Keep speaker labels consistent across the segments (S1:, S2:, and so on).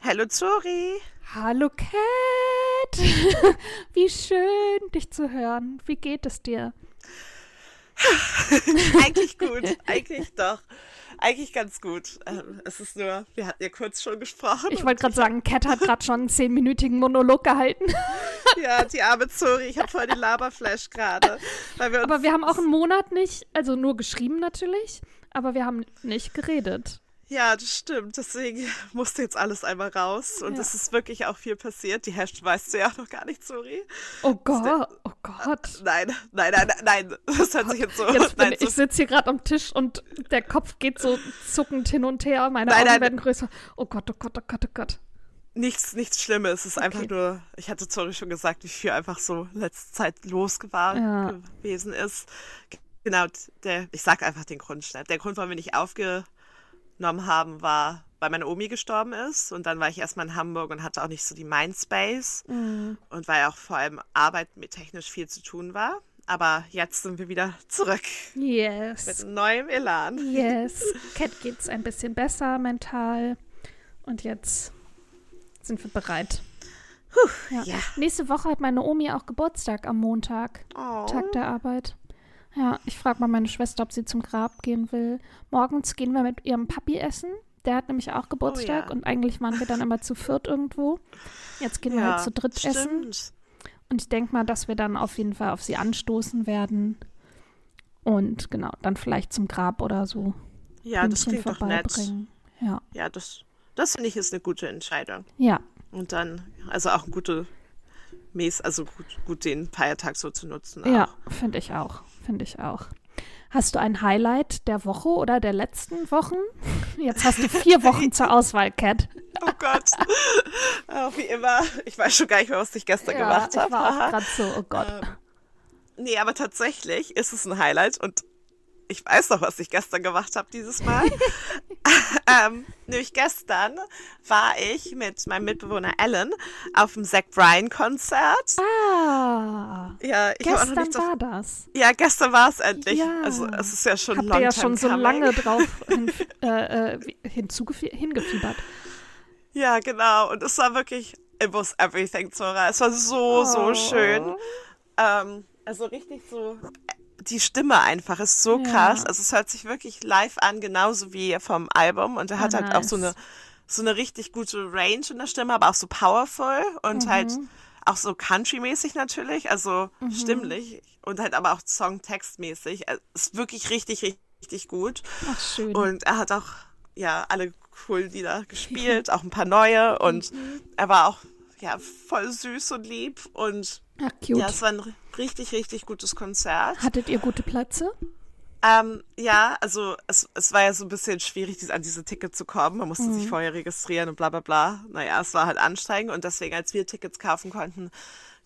S1: Hallo Zori.
S2: Hallo Cat. Wie schön, dich zu hören. Wie geht es dir?
S1: eigentlich gut, eigentlich doch. Eigentlich ganz gut. Ähm, es ist nur, wir hatten ja kurz schon gesprochen.
S2: Ich wollte gerade sagen, Cat hat gerade schon einen zehnminütigen Monolog gehalten.
S1: ja, die arme Zori, ich habe voll den Laberflash gerade.
S2: Aber wir haben auch einen Monat nicht, also nur geschrieben natürlich, aber wir haben nicht geredet.
S1: Ja, das stimmt. Deswegen musste jetzt alles einmal raus. Und ja. es ist wirklich auch viel passiert. Die Hashtag weißt du ja auch noch gar nicht, sorry.
S2: Oh Gott, oh Gott.
S1: Nein, nein, nein, nein. Das hört sich jetzt so.
S2: Jetzt
S1: nein,
S2: ich sitze hier gerade am Tisch und der Kopf geht so zuckend hin und her. Meine nein, Augen nein. werden größer. Oh Gott, oh Gott, oh Gott, oh Gott.
S1: Nichts, nichts Schlimmes. Es ist okay. einfach nur, ich hatte sorry schon gesagt, wie viel einfach so letzte Zeit losgeworden ja. gewesen ist. Genau, der, ich sag einfach den Grund schnell. Der Grund, warum wir nicht aufge genommen haben, war, weil meine Omi gestorben ist. Und dann war ich erstmal in Hamburg und hatte auch nicht so die Mindspace. Mhm. Und weil auch vor allem Arbeit mit technisch viel zu tun war. Aber jetzt sind wir wieder zurück.
S2: Yes.
S1: Mit neuem Elan.
S2: Yes. Cat geht's ein bisschen besser mental. Und jetzt sind wir bereit.
S1: Puh, ja. ja.
S2: Nächste Woche hat meine Omi auch Geburtstag am Montag. Oh. Tag der Arbeit. Ja, ich frage mal meine Schwester, ob sie zum Grab gehen will. Morgens gehen wir mit ihrem Papi essen. Der hat nämlich auch Geburtstag oh, ja. und eigentlich waren wir dann immer zu viert irgendwo. Jetzt gehen ja, wir halt zu dritt stimmt. essen. Und ich denke mal, dass wir dann auf jeden Fall auf sie anstoßen werden. Und genau, dann vielleicht zum Grab oder so.
S1: Ja, das klingt doch nett.
S2: Ja,
S1: ja das, das finde ich ist eine gute Entscheidung.
S2: Ja.
S1: Und dann, also auch ein gute Mäß, also gut, gut den Feiertag so zu nutzen. Auch.
S2: Ja, finde ich auch finde ich auch. Hast du ein Highlight der Woche oder der letzten Wochen? Jetzt hast du vier Wochen zur Auswahl, Cat.
S1: Oh Gott. Auch wie immer. Ich weiß schon gar nicht mehr, was ich gestern ja, gemacht habe.
S2: Ich war auch gerade so, oh Gott. Ähm,
S1: nee, aber tatsächlich ist es ein Highlight und ich weiß noch, was ich gestern gemacht habe dieses Mal. ähm, nämlich gestern war ich mit meinem Mitbewohner Alan auf dem Zach Bryan Konzert.
S2: Ah.
S1: Ja,
S2: ich gestern war, so, war das.
S1: Ja, gestern war es endlich. Ja. Also es ist ja schon
S2: Habt ihr ja schon so lange drauf hin, äh, äh hingefiebert.
S1: Ja, genau. Und es war wirklich, it was everything, Zora. Es war so, oh. so schön. Ähm, also richtig so die Stimme einfach ist so ja. krass. Also es hört sich wirklich live an, genauso wie vom Album. Und er hat oh, halt nice. auch so eine, so eine richtig gute Range in der Stimme, aber auch so powerful und mhm. halt auch so country-mäßig natürlich, also mhm. stimmlich und halt aber auch songtextmäßig. Also ist wirklich richtig, richtig, richtig gut.
S2: Ach, schön.
S1: Und er hat auch, ja, alle coolen Lieder gespielt, auch ein paar neue und mhm. er war auch, ja, voll süß und lieb und
S2: Ach, cute.
S1: Ja, es war ein richtig, richtig gutes Konzert.
S2: Hattet ihr gute Plätze?
S1: Ähm, ja, also es, es war ja so ein bisschen schwierig, an diese Tickets zu kommen. Man musste mhm. sich vorher registrieren und bla bla bla. Naja, es war halt anstrengend und deswegen, als wir Tickets kaufen konnten,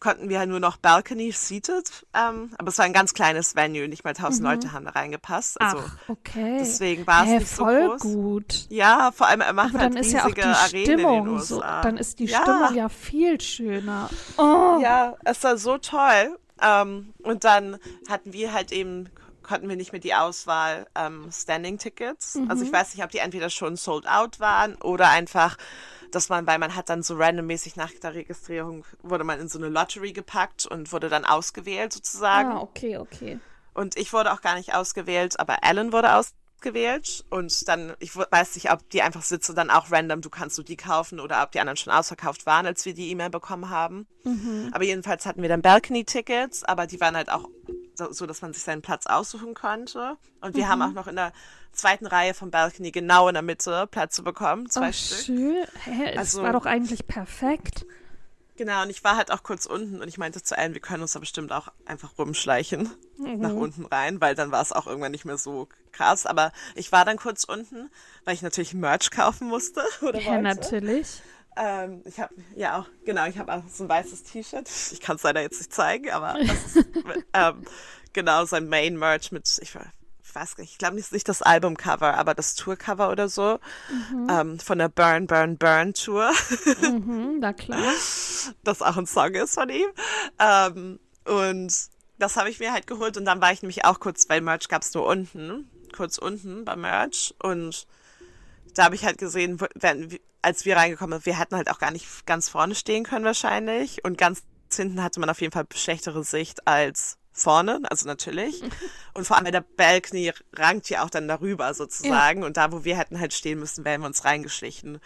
S1: konnten wir nur noch Balcony seated, ähm, aber es war ein ganz kleines Venue, nicht mal tausend mhm. Leute haben da reingepasst. Also
S2: Ach, okay.
S1: Deswegen war es
S2: hey,
S1: nicht
S2: voll
S1: so groß.
S2: gut.
S1: Ja, vor allem er macht
S2: aber
S1: halt
S2: dann ist
S1: riesige
S2: ja auch die Stimmung
S1: so,
S2: dann ist die
S1: ja.
S2: Stimmung ja viel schöner. Oh.
S1: Ja, es war so toll. Ähm, und dann hatten wir halt eben konnten wir nicht mehr die Auswahl ähm, Standing Tickets. Mhm. Also ich weiß nicht, ob die entweder schon sold out waren oder einfach dass man, weil man hat dann so randommäßig nach der Registrierung, wurde man in so eine Lottery gepackt und wurde dann ausgewählt sozusagen.
S2: Ah, okay, okay.
S1: Und ich wurde auch gar nicht ausgewählt, aber Alan wurde ausgewählt und dann, ich weiß nicht, ob die einfach sitze dann auch random, du kannst du die kaufen oder ob die anderen schon ausverkauft waren, als wir die E-Mail bekommen haben. Mhm. Aber jedenfalls hatten wir dann Balcony-Tickets, aber die waren halt auch so, dass man sich seinen Platz aussuchen konnte. Und wir mhm. haben auch noch in der zweiten Reihe vom Balcony genau in der Mitte Plätze bekommen, zwei
S2: oh,
S1: Stück.
S2: Schön. Hä, also, es war doch eigentlich perfekt.
S1: Genau, und ich war halt auch kurz unten und ich meinte zu allen, wir können uns da bestimmt auch einfach rumschleichen mhm. nach unten rein, weil dann war es auch irgendwann nicht mehr so krass. Aber ich war dann kurz unten, weil ich natürlich Merch kaufen musste. Oder
S2: ja, wollte. natürlich.
S1: Ähm, ich habe ja auch, genau, ich habe auch so ein weißes T-Shirt. Ich kann es leider jetzt nicht zeigen, aber das ist ähm, genau sein Main Merch mit, ich, ich weiß nicht, ich glaube nicht, nicht das Albumcover, aber das Tourcover oder so mhm. ähm, von der Burn, Burn, Burn Tour.
S2: mhm, na klar.
S1: Das auch ein Song ist von ihm. Ähm, und das habe ich mir halt geholt und dann war ich nämlich auch kurz, weil Merch gab es nur unten, kurz unten beim Merch und da habe ich halt gesehen, wenn, als wir reingekommen sind, wir hätten halt auch gar nicht ganz vorne stehen können wahrscheinlich und ganz hinten hatte man auf jeden Fall schlechtere Sicht als vorne, also natürlich. Und vor allem der Balcony rankt ja auch dann darüber sozusagen. Ja. Und da, wo wir hätten halt stehen müssen, wären wir uns reingeschlichen.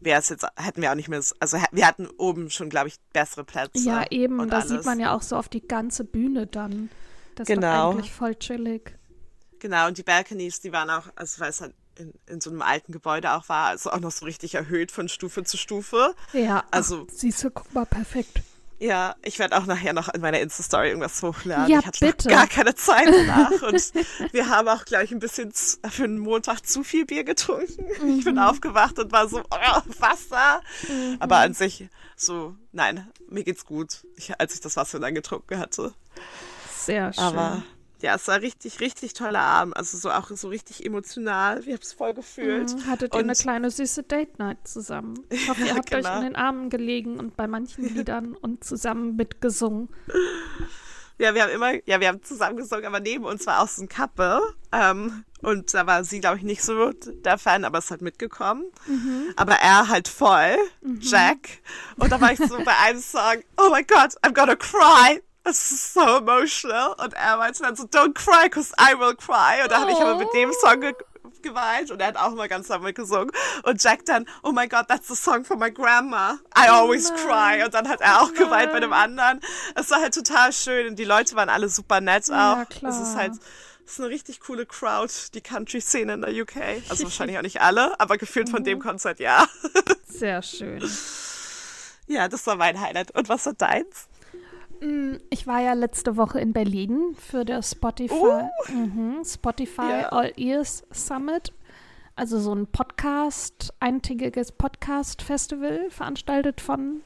S1: Wäre es jetzt, hätten wir auch nicht mehr, also wir hatten oben schon, glaube ich, bessere Plätze.
S2: Ja, eben, da sieht man ja auch so auf die ganze Bühne dann. Das genau. ist eigentlich voll chillig.
S1: Genau, und die Balconies, die waren auch, also weil es halt in, in so einem alten Gebäude auch war, also auch noch so richtig erhöht von Stufe zu Stufe.
S2: Ja, also Ach, siehst du, guck mal, perfekt.
S1: Ja, ich werde auch nachher noch in meiner Insta-Story irgendwas hochladen.
S2: Ja,
S1: ich hatte
S2: bitte.
S1: gar keine Zeit danach. und wir haben auch, glaube ich, ein bisschen für einen Montag zu viel Bier getrunken. Mhm. Ich bin mhm. aufgewacht und war so, oh, Wasser. Mhm. Aber an sich so, nein, mir geht's gut, ich, als ich das Wasser dann getrunken hatte.
S2: Sehr schön.
S1: Aber ja, es war richtig, richtig toller Abend. Also so auch so richtig emotional. Wir haben es voll gefühlt.
S2: Mhm, hattet ihr eine kleine süße Date Night zusammen? Ich hoffe, ihr habt genau. euch in den Armen gelegen und bei manchen Liedern und zusammen mitgesungen.
S1: Ja, wir haben immer, ja, wir haben zusammen gesungen, aber neben uns war auch so ein Couple. Ähm, und da war sie, glaube ich, nicht so der Fan, aber ist halt mitgekommen. Mhm. Aber er halt voll, mhm. Jack. Und da war ich so bei einem Song, oh my God, I'm gonna cry es ist so emotional. Und er meinte dann so, don't cry, cause I will cry. Und da habe ich aber mit dem Song ge geweint und er hat auch mal ganz damit gesungen. Und Jack dann, oh my God, that's the song for my grandma. I oh always oh cry. Und dann hat er auch oh geweint bei dem anderen. Es war halt total schön und die Leute waren alle super nett auch. Ja, klar. Es ist halt, es ist eine richtig coole Crowd, die Country-Szene in der UK. Also wahrscheinlich auch nicht alle, aber gefühlt von dem mhm. Konzert ja.
S2: Sehr schön.
S1: Ja, das war mein Highlight. Und was war deins?
S2: Mm, ich war ja letzte Woche in Berlin für das Spotify, uh. mhm, Spotify yeah. All Ears Summit. Also so ein Podcast, eintägiges Podcast-Festival, veranstaltet von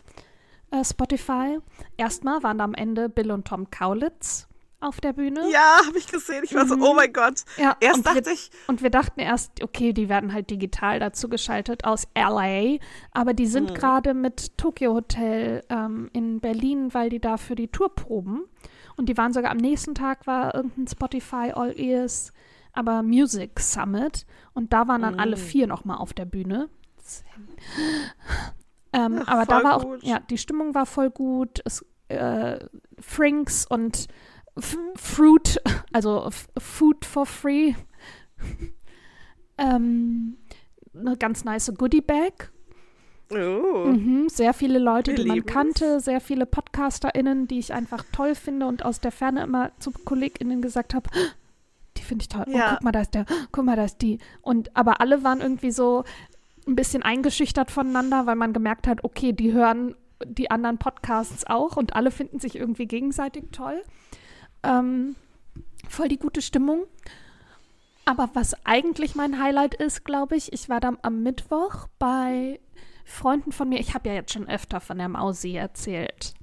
S2: äh, Spotify. Erstmal waren da am Ende Bill und Tom Kaulitz auf der Bühne.
S1: Ja, habe ich gesehen. Ich war so, oh mein Gott. Ja, erst dachte
S2: wir,
S1: ich.
S2: Und wir dachten erst, okay, die werden halt digital dazu geschaltet aus LA. Aber die sind mhm. gerade mit Tokyo Hotel ähm, in Berlin, weil die da für die Tour proben. Und die waren sogar am nächsten Tag war irgendein Spotify All Ears, aber Music Summit. Und da waren dann mhm. alle vier nochmal auf der Bühne. Ähm, Ach, aber da war auch, ja, die Stimmung war voll gut. Es, äh, Frinks und Fruit, also Food for Free. ähm, eine ganz nice Goodie Bag. Oh. Mhm, sehr viele Leute, Wir die man kannte, sehr viele PodcasterInnen, die ich einfach toll finde und aus der Ferne immer zu KollegInnen gesagt habe, die finde ich toll. Oh, ja. Oh, guck mal, da ist der, guck mal, da ist die. Und aber alle waren irgendwie so ein bisschen eingeschüchtert voneinander, weil man gemerkt hat, okay, die hören die anderen Podcasts auch und alle finden sich irgendwie gegenseitig toll. Ähm, voll die gute Stimmung. Aber was eigentlich mein Highlight ist, glaube ich, ich war dann am Mittwoch bei Freunden von mir. Ich habe ja jetzt schon öfter von der Mausi erzählt.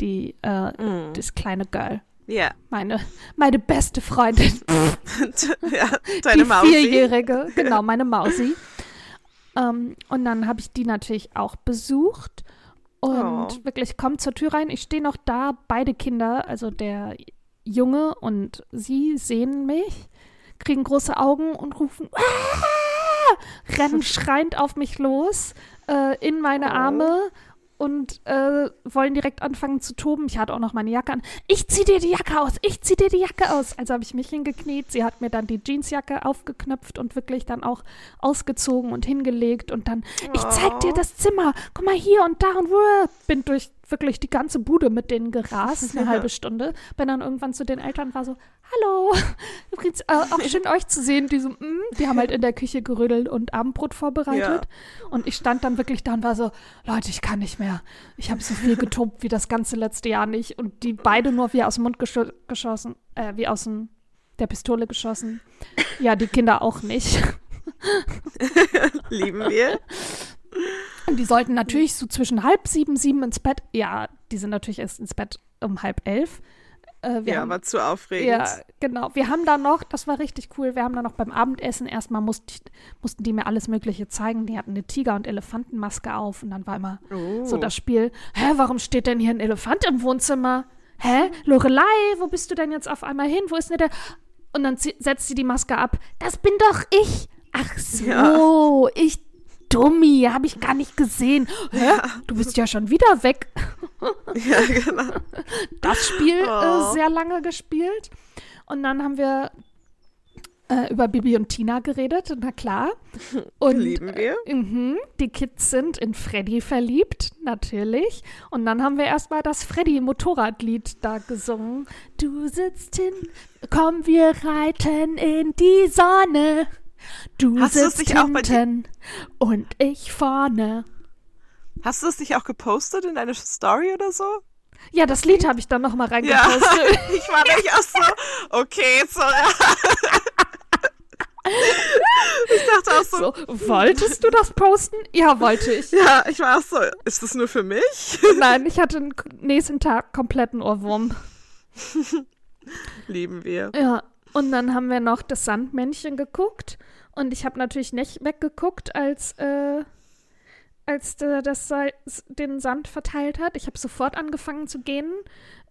S2: Die, äh, mm. das kleine Girl.
S1: Ja. Yeah.
S2: Meine, meine beste Freundin.
S1: ja, deine
S2: die Mausi. Vierjährige, genau, meine Mausi. ähm, und dann habe ich die natürlich auch besucht. Und oh. wirklich kommt zur Tür rein. Ich stehe noch da. Beide Kinder, also der Junge und sie, sehen mich, kriegen große Augen und rufen, Aah! rennen schreiend auf mich los, äh, in meine oh. Arme und äh, wollen direkt anfangen zu toben. Ich hatte auch noch meine Jacke an. Ich zieh dir die Jacke aus, ich zieh dir die Jacke aus. Also habe ich mich hingekniet. Sie hat mir dann die Jeansjacke aufgeknöpft und wirklich dann auch ausgezogen und hingelegt und dann, oh. ich zeig dir das Zimmer. Guck mal hier und da und wuh, bin durch wirklich die ganze Bude mit denen gerast, eine halbe Stunde. Bin dann irgendwann zu den Eltern, war so, hallo, übrigens äh, auch schön euch zu sehen. Die so, mm, die haben halt in der Küche gerödelt und Abendbrot vorbereitet. Ja. Und ich stand dann wirklich da und war so, Leute, ich kann nicht mehr. Ich habe so viel getobt wie das ganze letzte Jahr nicht. Und die beide nur wie aus dem Mund gesch geschossen, äh, wie aus dem, der Pistole geschossen. Ja, die Kinder auch nicht.
S1: Lieben wir.
S2: Und die sollten natürlich so zwischen halb sieben, sieben ins Bett. Ja, die sind natürlich erst ins Bett um halb elf.
S1: Äh, ja, haben, war zu aufregend.
S2: Ja, genau. Wir haben da noch, das war richtig cool, wir haben da noch beim Abendessen erstmal musste, mussten die mir alles Mögliche zeigen. Die hatten eine Tiger- und Elefantenmaske auf und dann war immer oh. so das Spiel, hä, warum steht denn hier ein Elefant im Wohnzimmer? hä, Lorelei, wo bist du denn jetzt auf einmal hin? Wo ist denn der? Und dann setzt sie die Maske ab. Das bin doch ich. Ach so, ja. ich Dummi, habe ich gar nicht gesehen. Hä? Ja. Du bist ja schon wieder weg. Ja, genau. Das Spiel oh. äh, sehr lange gespielt. Und dann haben wir äh, über Bibi und Tina geredet, na klar. Und,
S1: Lieben wir.
S2: Äh, mh, die Kids sind in Freddy verliebt, natürlich. Und dann haben wir erstmal das Freddy-Motorradlied da gesungen. Du sitzt hin, komm, wir reiten in die Sonne. Du Hast sitzt hinten und ich vorne.
S1: Hast du es nicht auch gepostet in deine Story oder so?
S2: Ja, das Lied habe ich dann nochmal reingepostet. Ja,
S1: ich war nämlich auch so, okay, sorry. Ich dachte auch so,
S2: so, wolltest du das posten? Ja, wollte ich.
S1: Ja, ich war auch so, ist das nur für mich?
S2: Nein, ich hatte den nächsten Tag kompletten Ohrwurm.
S1: Lieben wir.
S2: Ja, und dann haben wir noch das Sandmännchen geguckt. Und ich habe natürlich nicht weggeguckt, als, äh, als der, das den Sand verteilt hat. Ich habe sofort angefangen zu gehen.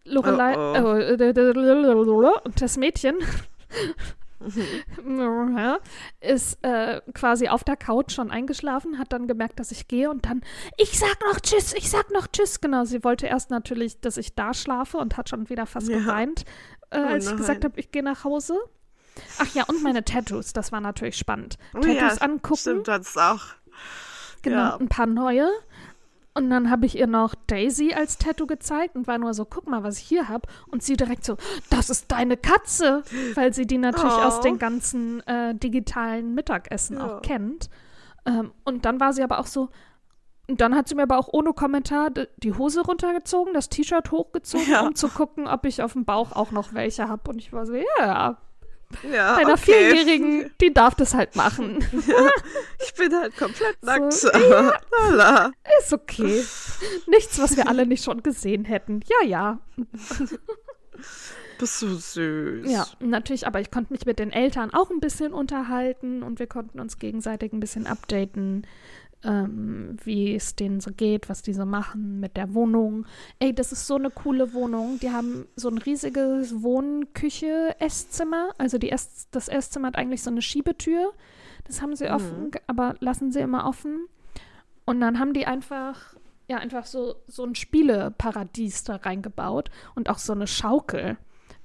S2: Lorelei oh, oh. Äh, und das Mädchen ist äh, quasi auf der Couch schon eingeschlafen, hat dann gemerkt, dass ich gehe und dann, ich sag noch Tschüss, ich sag noch Tschüss. Genau, sie wollte erst natürlich, dass ich da schlafe und hat schon wieder fast ja. geweint, äh, oh als ich gesagt habe, ich gehe nach Hause. Ach ja, und meine Tattoos, das war natürlich spannend. Oh, Tattoos ja, angucken.
S1: Stimmt, das auch.
S2: Genau, ja. ein paar neue. Und dann habe ich ihr noch Daisy als Tattoo gezeigt und war nur so, guck mal, was ich hier habe. Und sie direkt so, das ist deine Katze, weil sie die natürlich oh. aus den ganzen äh, digitalen Mittagessen ja. auch kennt. Ähm, und dann war sie aber auch so, und dann hat sie mir aber auch ohne Kommentar die Hose runtergezogen, das T-Shirt hochgezogen, ja. um zu gucken, ob ich auf dem Bauch auch noch welche habe. Und ich war so, ja, ja, Einer okay. Vierjährigen, die darf das halt machen. Ja,
S1: ich bin halt komplett nackt. So, ja,
S2: ist okay. Nichts, was wir alle nicht schon gesehen hätten. Ja, ja.
S1: Bist du süß.
S2: Ja, natürlich, aber ich konnte mich mit den Eltern auch ein bisschen unterhalten und wir konnten uns gegenseitig ein bisschen updaten, ähm, wie es denen so geht, was die so machen mit der Wohnung. Ey, das ist so eine coole Wohnung. Die haben so ein riesiges Wohnküche, Esszimmer. Also die Ess das Esszimmer hat eigentlich so eine Schiebetür. Das haben sie mhm. offen, aber lassen sie immer offen. Und dann haben die einfach, ja, einfach so, so ein Spieleparadies da reingebaut und auch so eine Schaukel.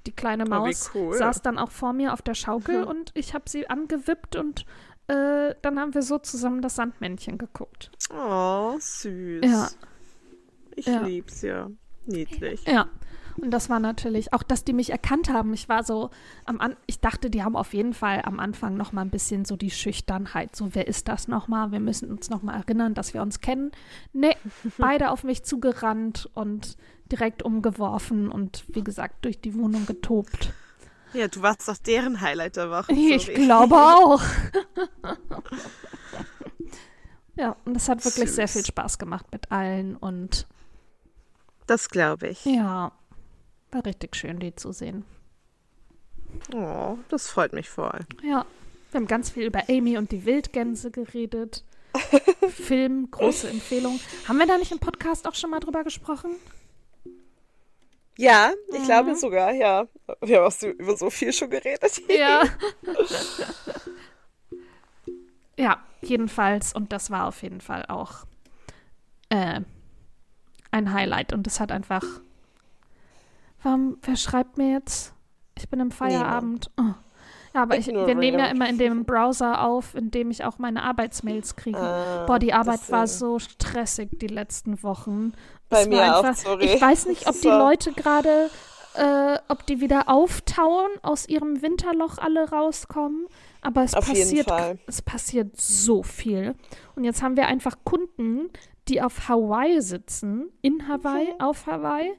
S2: Die kleine oh, Maus oh, cool. saß dann auch vor mir auf der Schaukel mhm. und ich habe sie angewippt und äh, dann haben wir so zusammen das Sandmännchen geguckt.
S1: Oh, süß.
S2: Ja.
S1: Ich ja. lieb's ja. Niedlich.
S2: Ja. Und das war natürlich auch, dass die mich erkannt haben. Ich war so am An ich dachte, die haben auf jeden Fall am Anfang noch mal ein bisschen so die Schüchternheit. So, wer ist das noch mal? Wir müssen uns noch mal erinnern, dass wir uns kennen. Nee, beide auf mich zugerannt und direkt umgeworfen und wie gesagt durch die Wohnung getobt.
S1: Ja, du warst doch deren Highlight der Woche.
S2: Ich sorry. glaube auch. ja, und es hat wirklich Süß. sehr viel Spaß gemacht mit allen und.
S1: Das glaube ich.
S2: Ja, war richtig schön, die zu sehen.
S1: Oh, das freut mich voll.
S2: Ja, wir haben ganz viel über Amy und die Wildgänse geredet. Film, große Empfehlung. Haben wir da nicht im Podcast auch schon mal drüber gesprochen?
S1: Ja, ich mhm. glaube sogar, ja. Wir haben auch über so viel schon geredet.
S2: Ja. ja, jedenfalls. Und das war auf jeden Fall auch äh, ein Highlight. Und es hat einfach. Warum, wer schreibt mir jetzt? Ich bin im Feierabend. Oh. Ja, aber ich, wir nehmen ja immer in dem Browser auf, in dem ich auch meine Arbeitsmails kriege. Ah, Boah, die Arbeit war so stressig die letzten Wochen.
S1: Bei mir einfach, auch, sorry.
S2: Ich weiß nicht, ob die Leute gerade, äh, ob die wieder auftauen, aus ihrem Winterloch alle rauskommen. Aber es auf passiert, es passiert so viel. Und jetzt haben wir einfach Kunden, die auf Hawaii sitzen, in Hawaii, hm. auf Hawaii.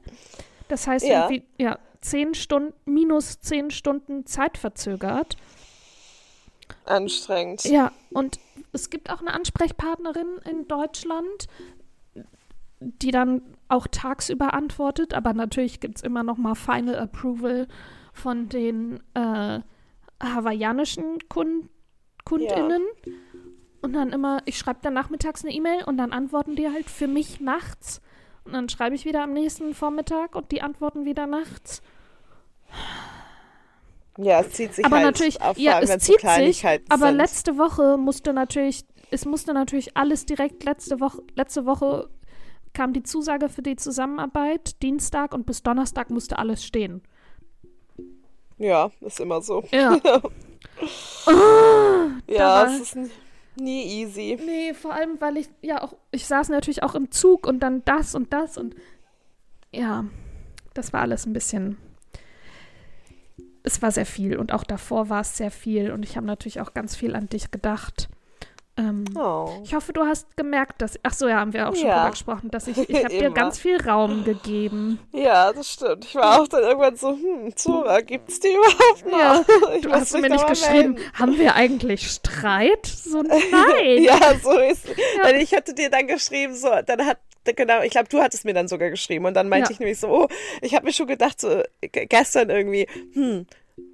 S2: Das heißt, ja. irgendwie, ja, zehn Stunden, minus zehn Stunden Zeit verzögert.
S1: Anstrengend.
S2: Ja, und es gibt auch eine Ansprechpartnerin in Deutschland, die dann auch tagsüber antwortet, aber natürlich gibt es immer noch mal Final Approval von den äh, hawaiianischen Kund KundInnen. Ja. Und dann immer, ich schreibe dann nachmittags eine E-Mail und dann antworten die halt für mich nachts Und dann schreibe ich wieder am nächsten Vormittag und die antworten wieder nachts.
S1: Ja, es zieht sich
S2: aber
S1: halt
S2: natürlich,
S1: auf,
S2: ja, es zieht sich, aber
S1: sind.
S2: letzte Woche musste natürlich, es musste natürlich alles direkt letzte Woche, letzte Woche kam die Zusage für die Zusammenarbeit, Dienstag und bis Donnerstag musste alles stehen.
S1: Ja, ist immer so.
S2: Ja.
S1: ja,
S2: war-
S1: es ist nie easy.
S2: Nee, vor allem, weil ich, ja auch, ich saß natürlich auch im Zug und dann das und das und ja, das war alles ein bisschen. Es war sehr viel und auch davor war es sehr viel und ich habe natürlich auch ganz viel an dich gedacht. Ähm,
S1: Oh.
S2: Ich hoffe, du hast gemerkt, dass. Ach so, ja, haben wir auch schon
S1: Ja.
S2: drüber gesprochen, dass ich. Ich habe dir ganz viel Raum gegeben.
S1: Ja, das stimmt. Ich war auch dann irgendwann so, hm, Zora, gibt's die überhaupt noch?
S2: Ja,
S1: Ich
S2: Du hast mir nicht geschrieben,
S1: melden.
S2: haben wir eigentlich Streit? So, nein.
S1: Ja, so ist Denn Ich hatte dir dann geschrieben, so, dann hat, genau, ich glaube, du hattest mir dann sogar geschrieben und dann meinte
S2: Ja.
S1: ich nämlich so, oh, ich habe mir schon gedacht, so, g- gestern irgendwie, hm,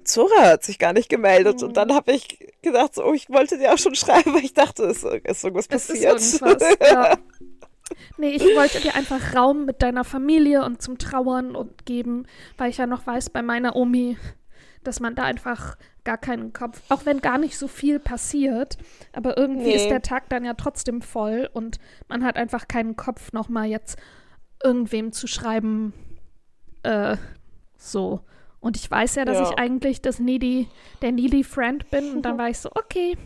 S1: Zora hat sich gar nicht gemeldet und
S2: Mhm.
S1: dann habe ich gedacht, so, oh, ich wollte dir auch schon schreiben, weil ich dachte, es ist irgendwas
S2: Es ist
S1: passiert.
S2: irgendwas. Ja. Nee, ich wollte dir einfach Raum mit deiner Familie und zum Trauern und geben, weil ich ja noch weiß bei meiner Omi, dass man da einfach gar keinen Kopf, auch wenn gar nicht so viel passiert, aber irgendwie
S1: Nee.
S2: ist der Tag dann ja trotzdem voll und man hat einfach keinen Kopf, nochmal jetzt irgendwem zu schreiben, äh, so. Und ich weiß ja, dass
S1: Ja.
S2: ich eigentlich das needy, der needy Friend bin und dann war ich so, okay,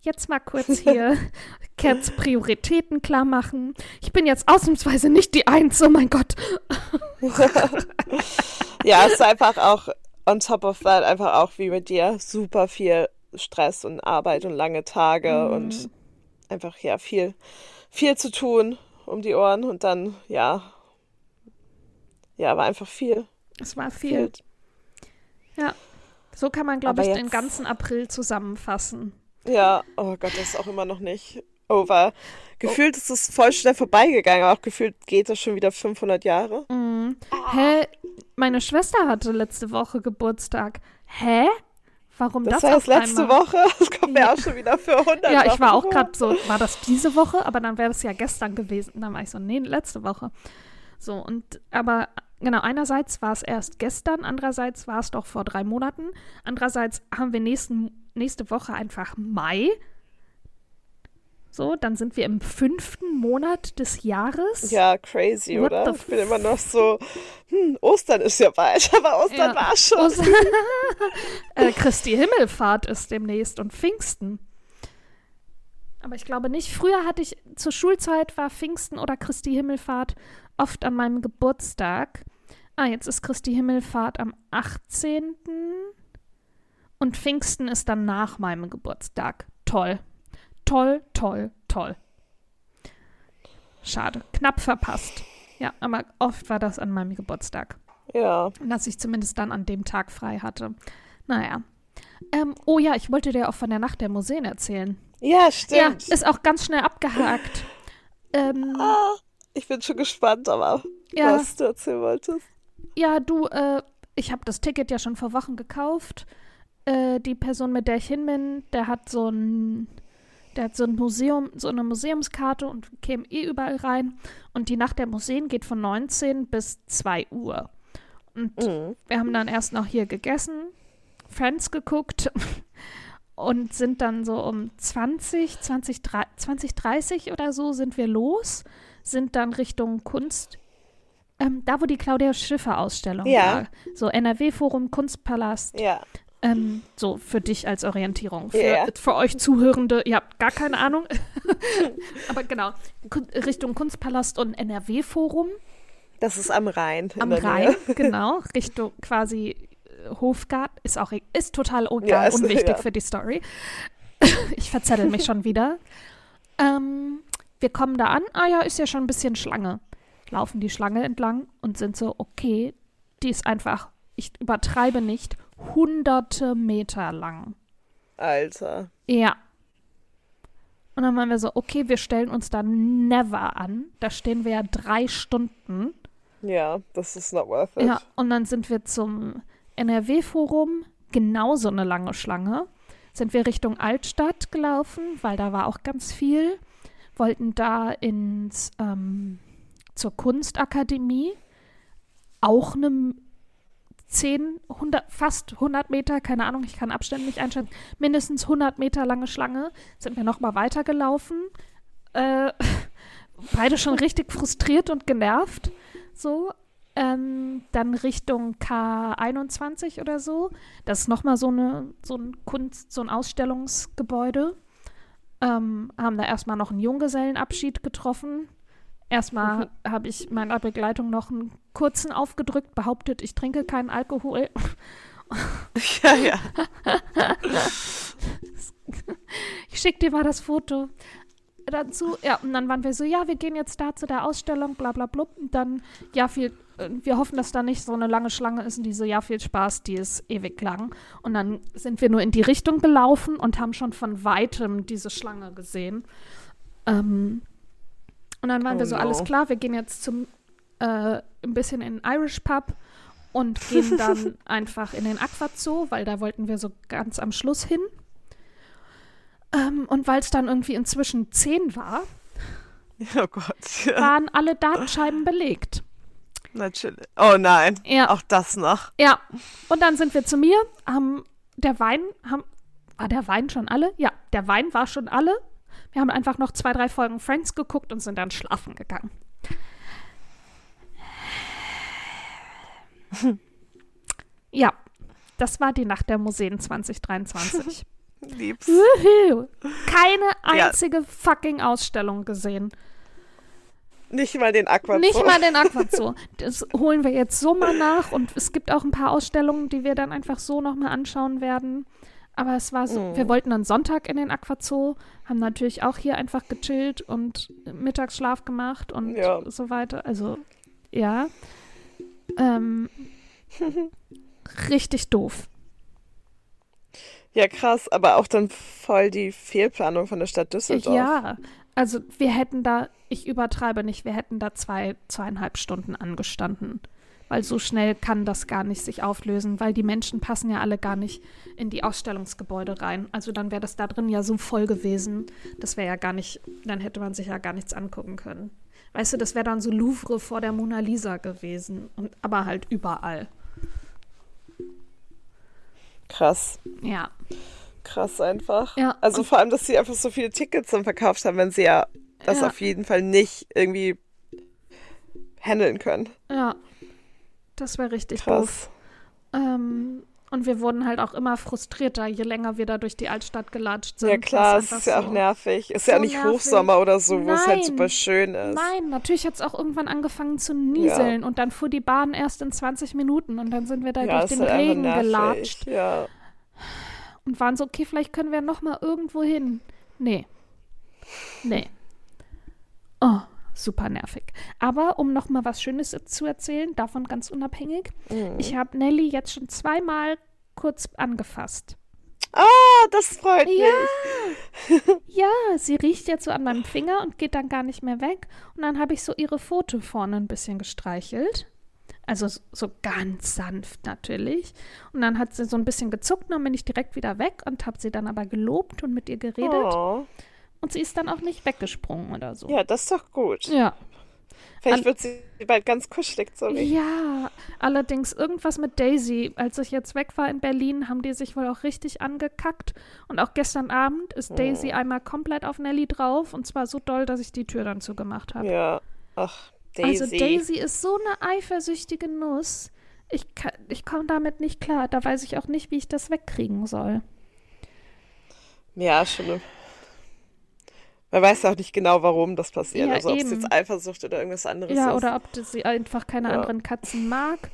S2: jetzt mal kurz hier Kerns Prioritäten klar machen. Ich bin jetzt ausnahmsweise nicht die Eins, oh mein Gott.
S1: ja, es ist einfach auch on top of that einfach auch wie mit dir super viel Stress und Arbeit und lange Tage
S2: Mhm.
S1: und einfach ja viel viel zu tun um die Ohren und dann ja ja war einfach viel
S2: Es war viel.
S1: viel
S2: Ja. So kann man, glaube ich, den
S1: jetzt-
S2: ganzen April zusammenfassen.
S1: ja oh Gott das ist auch immer noch nicht over gefühlt ist es voll schnell vorbeigegangen aber auch gefühlt geht das schon wieder 500 Jahre
S2: Mhm. Hä? Meine Schwester hatte letzte Woche Geburtstag. Hä? Warum
S1: das
S2: das,
S1: war jetzt letzte
S2: einmal?
S1: Woche das kommt mir
S2: Ja.
S1: auch schon wieder für 100
S2: Ja, ich war auch gerade so, war das diese Woche? Aber dann wäre das ja gestern gewesen. Und dann war ich so, nee, letzte Woche. So, und aber genau, einerseits war es erst gestern, andererseits war es doch vor drei Monaten. Andererseits haben wir nächsten, nächste Woche einfach Mai. So, dann sind wir im fünften Monat des Jahres.
S1: Ja, crazy,
S2: What
S1: oder? Ich bin immer noch so, hm, Ostern ist ja bald, aber Ostern
S2: Ja.
S1: war schon.
S2: Oster- äh, Christi Himmelfahrt ist demnächst und Pfingsten. Aber ich glaube nicht. Früher hatte ich, zur Schulzeit war Pfingsten oder Christi Himmelfahrt oft an meinem Geburtstag. Ah, jetzt ist Christi Himmelfahrt am 18. Und Pfingsten ist dann nach meinem Geburtstag. Toll. Toll, toll, toll. Schade. Knapp verpasst. Ja, aber oft war das an meinem Geburtstag
S1: Ja,
S2: dass ich zumindest dann an dem Tag frei hatte. Naja. Ähm, oh ja, ich wollte dir auch von der Nacht der Museen erzählen.
S1: ja, stimmt.
S2: Ja, ist auch ganz schnell abgehakt. Ähm,
S1: ah, ich bin schon gespannt, aber
S2: Ja.
S1: was du erzählen wolltest.
S2: ja, du, äh, ich habe das Ticket ja schon vor Wochen gekauft. Äh, die Person, mit der ich hin bin, der hat so ein, der hat so ein Museum, so eine Museumskarte und käme eh überall rein. Und die Nacht der Museen geht von 19 bis 2 Uhr. Und
S1: Mhm.
S2: Wir haben dann erst noch hier gegessen, Friends geguckt und sind dann so um 20, 20, 20, 30 oder so sind wir los, sind dann Richtung Kunst, ähm, da wo die Claudia Schiffer Ausstellung
S1: Ja.
S2: war. So NRW-Forum, Kunstpalast,
S1: Ja,
S2: ähm, so für dich als Orientierung. Für,
S1: Ja.
S2: für euch Zuhörende, ihr habt gar keine Ahnung. Aber genau, Richtung Kunstpalast und NRW-Forum.
S1: das ist am Rhein. in
S2: Am Rhein,
S1: Nähe.
S2: genau, Richtung quasi äh, Hofgarten. Ist auch e- ist total egal,
S1: Ja, ist-
S2: unwichtig
S1: ja.
S2: für die Story. ich verzettel mich schon wieder. Ähm, wir kommen da an. Ah ja, ist ja schon ein bisschen Schlange. Laufen die Schlange entlang und sind so, okay, die ist einfach, ich übertreibe nicht, hunderte Meter lang.
S1: Alter.
S2: Ja. Und dann waren wir so, okay, wir stellen uns da never an. Da stehen wir ja drei Stunden.
S1: Ja, das ist not worth it.
S2: Ja, und dann sind wir zum NRW-Forum, genauso eine lange Schlange. Sind wir Richtung Altstadt gelaufen, weil da war auch ganz viel. Wollten da ins, ähm, zur Kunstakademie, auch eine 10, 100, fast 100 Meter, keine Ahnung, ich kann Abstände nicht einschätzen, mindestens 100 Meter lange Schlange, sind wir nochmal weitergelaufen. Äh, beide schon richtig frustriert und genervt. So. Ähm, dann Richtung K21 oder so. Das ist nochmal so, so ein Kunst-, so ein Ausstellungsgebäude. Ähm, haben da erstmal noch einen Junggesellenabschied getroffen. Erstmal habe ich meiner Begleitung noch einen kurzen aufgedrückt, behauptet, ich trinke keinen Alkohol.
S1: Ja, ja.
S2: ich schicke dir mal das Foto dazu. Ja, und dann waren wir so, ja, wir gehen jetzt da zu der Ausstellung, bla bla bla. Und dann, ja, viel, äh, wir hoffen, dass da nicht so eine lange Schlange ist und die so, ja, viel Spaß, die ist ewig lang. Und dann sind wir nur in die Richtung gelaufen und haben schon von weitem diese Schlange gesehen. Ähm, und dann waren oh wir so, no. alles klar, wir gehen jetzt zum äh, ein bisschen in den Irish Pub und gehen dann einfach in den Aquazoo, weil da wollten wir so ganz am Schluss hin. Ähm, und weil es dann irgendwie inzwischen zehn war,
S1: oh Gott,
S2: ja. waren alle Datenscheiben belegt.
S1: Natürlich. Oh nein. Ja. Auch das noch.
S2: Ja. Und dann sind wir zu mir, haben der Wein, haben, war der Wein schon alle? Ja, der Wein war schon alle. Wir haben einfach noch zwei, drei Folgen Friends geguckt und sind dann schlafen gegangen. ja, das war die Nacht der Museen 2023.
S1: Lieb's.
S2: Keine einzige ja. fucking Ausstellung gesehen.
S1: Nicht mal den Aquazoo.
S2: Nicht mal den Aquazoo. Das holen wir jetzt so mal nach und es gibt auch ein paar Ausstellungen, die wir dann einfach so nochmal anschauen werden. Aber es war so, mm. wir wollten dann Sonntag in den Aquazoo, haben natürlich auch hier einfach gechillt und Mittagsschlaf gemacht und ja. so weiter. Also, ja. Ähm, richtig doof.
S1: Ja, krass, aber auch dann voll die Fehlplanung von der Stadt Düsseldorf.
S2: Ja, also wir hätten da, ich übertreibe nicht, wir hätten da zwei, zweieinhalb Stunden angestanden. Weil so schnell kann das gar nicht sich auflösen, weil die Menschen passen ja alle gar nicht in die Ausstellungsgebäude rein. Also dann wäre das da drin ja so voll gewesen. Das wäre ja gar nicht, dann hätte man sich ja gar nichts angucken können. Weißt du, das wäre dann so Louvre vor der Mona Lisa gewesen. Und, aber halt überall.
S1: Krass.
S2: Ja.
S1: Krass einfach.
S2: Ja,
S1: also vor allem, dass sie einfach so viele Tickets dann verkauft haben, wenn sie ja das ja. auf jeden Fall nicht irgendwie handeln können.
S2: Ja. Das wäre richtig Krass. doof. Ähm, und wir wurden halt auch immer frustrierter, je länger wir da durch die Altstadt gelatscht sind.
S1: Ja klar, es ist ja so auch nervig. Ist so ja nicht nervig. Hochsommer oder so, wo es halt super schön ist.
S2: Nein, natürlich hat es auch irgendwann angefangen zu nieseln ja. und dann fuhr die Bahn erst in 20 Minuten und dann sind wir da ja, durch den halt Regen gelatscht.
S1: Ja.
S2: Und waren so, okay, vielleicht können wir noch mal irgendwo hin. Nee. Nee. Oh, super nervig. Aber um noch mal was Schönes zu erzählen, davon ganz unabhängig, mhm. ich habe Nelly jetzt schon zweimal kurz angefasst.
S1: Oh, das freut mich.
S2: Ja. ja, sie riecht jetzt so an meinem Finger und geht dann gar nicht mehr weg. Und dann habe ich so ihre Pfote vorne ein bisschen gestreichelt. Also so ganz sanft natürlich. Und dann hat sie so ein bisschen gezuckt und dann bin ich direkt wieder weg und habe sie dann aber gelobt und mit ihr geredet. Oh. Und sie ist dann auch nicht weggesprungen oder so.
S1: Ja, das ist doch gut.
S2: Ja.
S1: Vielleicht An wird sie bald ganz kuschelig so wie.
S2: Ja, allerdings irgendwas mit Daisy. Als ich jetzt weg war in Berlin, haben die sich wohl auch richtig angekackt. Und auch gestern Abend ist Daisy hm. einmal komplett auf Nelly drauf. Und zwar so doll, dass ich die Tür dann zugemacht habe.
S1: Ja, ach, Daisy.
S2: Also Daisy ist so eine eifersüchtige Nuss. Ich, ich komme damit nicht klar. Da weiß ich auch nicht, wie ich das wegkriegen soll.
S1: Ja, schon man weiß auch nicht genau, warum das passiert. Ja, also ob es jetzt Eifersucht oder irgendwas anderes
S2: ja,
S1: ist.
S2: Ja, oder ob sie einfach keine ja. anderen Katzen mag.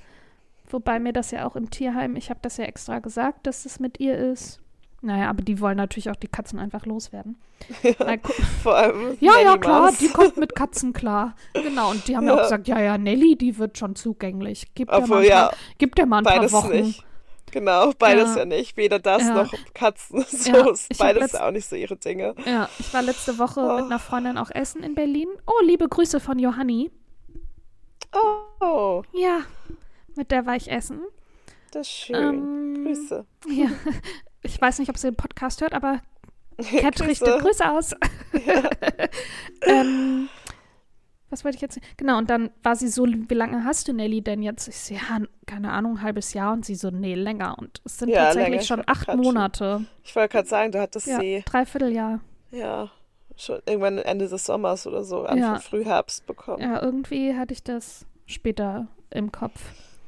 S2: Wobei mir das ja auch im Tierheim, ich habe das ja extra gesagt, dass es mit ihr ist. Naja, aber die wollen natürlich auch die Katzen einfach loswerden.
S1: Ja, vor allem
S2: ja, ja, klar, die kommt mit Katzen klar. Genau, und die haben ja, auch gesagt, ja, ja, Nelly, die wird schon zugänglich. Gib der mal, ja, gib der mal ein paar Wochen. Nicht.
S1: Genau, beides ja, ja nicht. Weder das ja. noch Katzen. So ja, ist beides auch nicht so ihre Dinge.
S2: Ja, ich war letzte Woche oh. mit einer Freundin auch essen in Berlin. Oh, liebe Grüße von Johanni.
S1: Oh.
S2: Ja, mit der war ich essen.
S1: Das ist schön. Ähm, Grüße.
S2: Ja, ich weiß nicht, ob sie den Podcast hört, aber Cat richtet Grüße aus. ähm, was wollte ich jetzt? Genau, und dann war sie so, wie lange hast du Nelly denn jetzt? Ich so, ja, keine Ahnung, ein halbes Jahr. Und sie so, nee, länger. Und es sind ja, tatsächlich länger. schon acht Monate.
S1: Schon. Ich wollte gerade sagen, du hattest
S2: ja,
S1: sie.
S2: Dreivierteljahr.
S1: Ja, schon irgendwann Ende des Sommers oder so, Anfang ja. Frühherbst bekommen.
S2: Ja, irgendwie hatte ich das später im Kopf.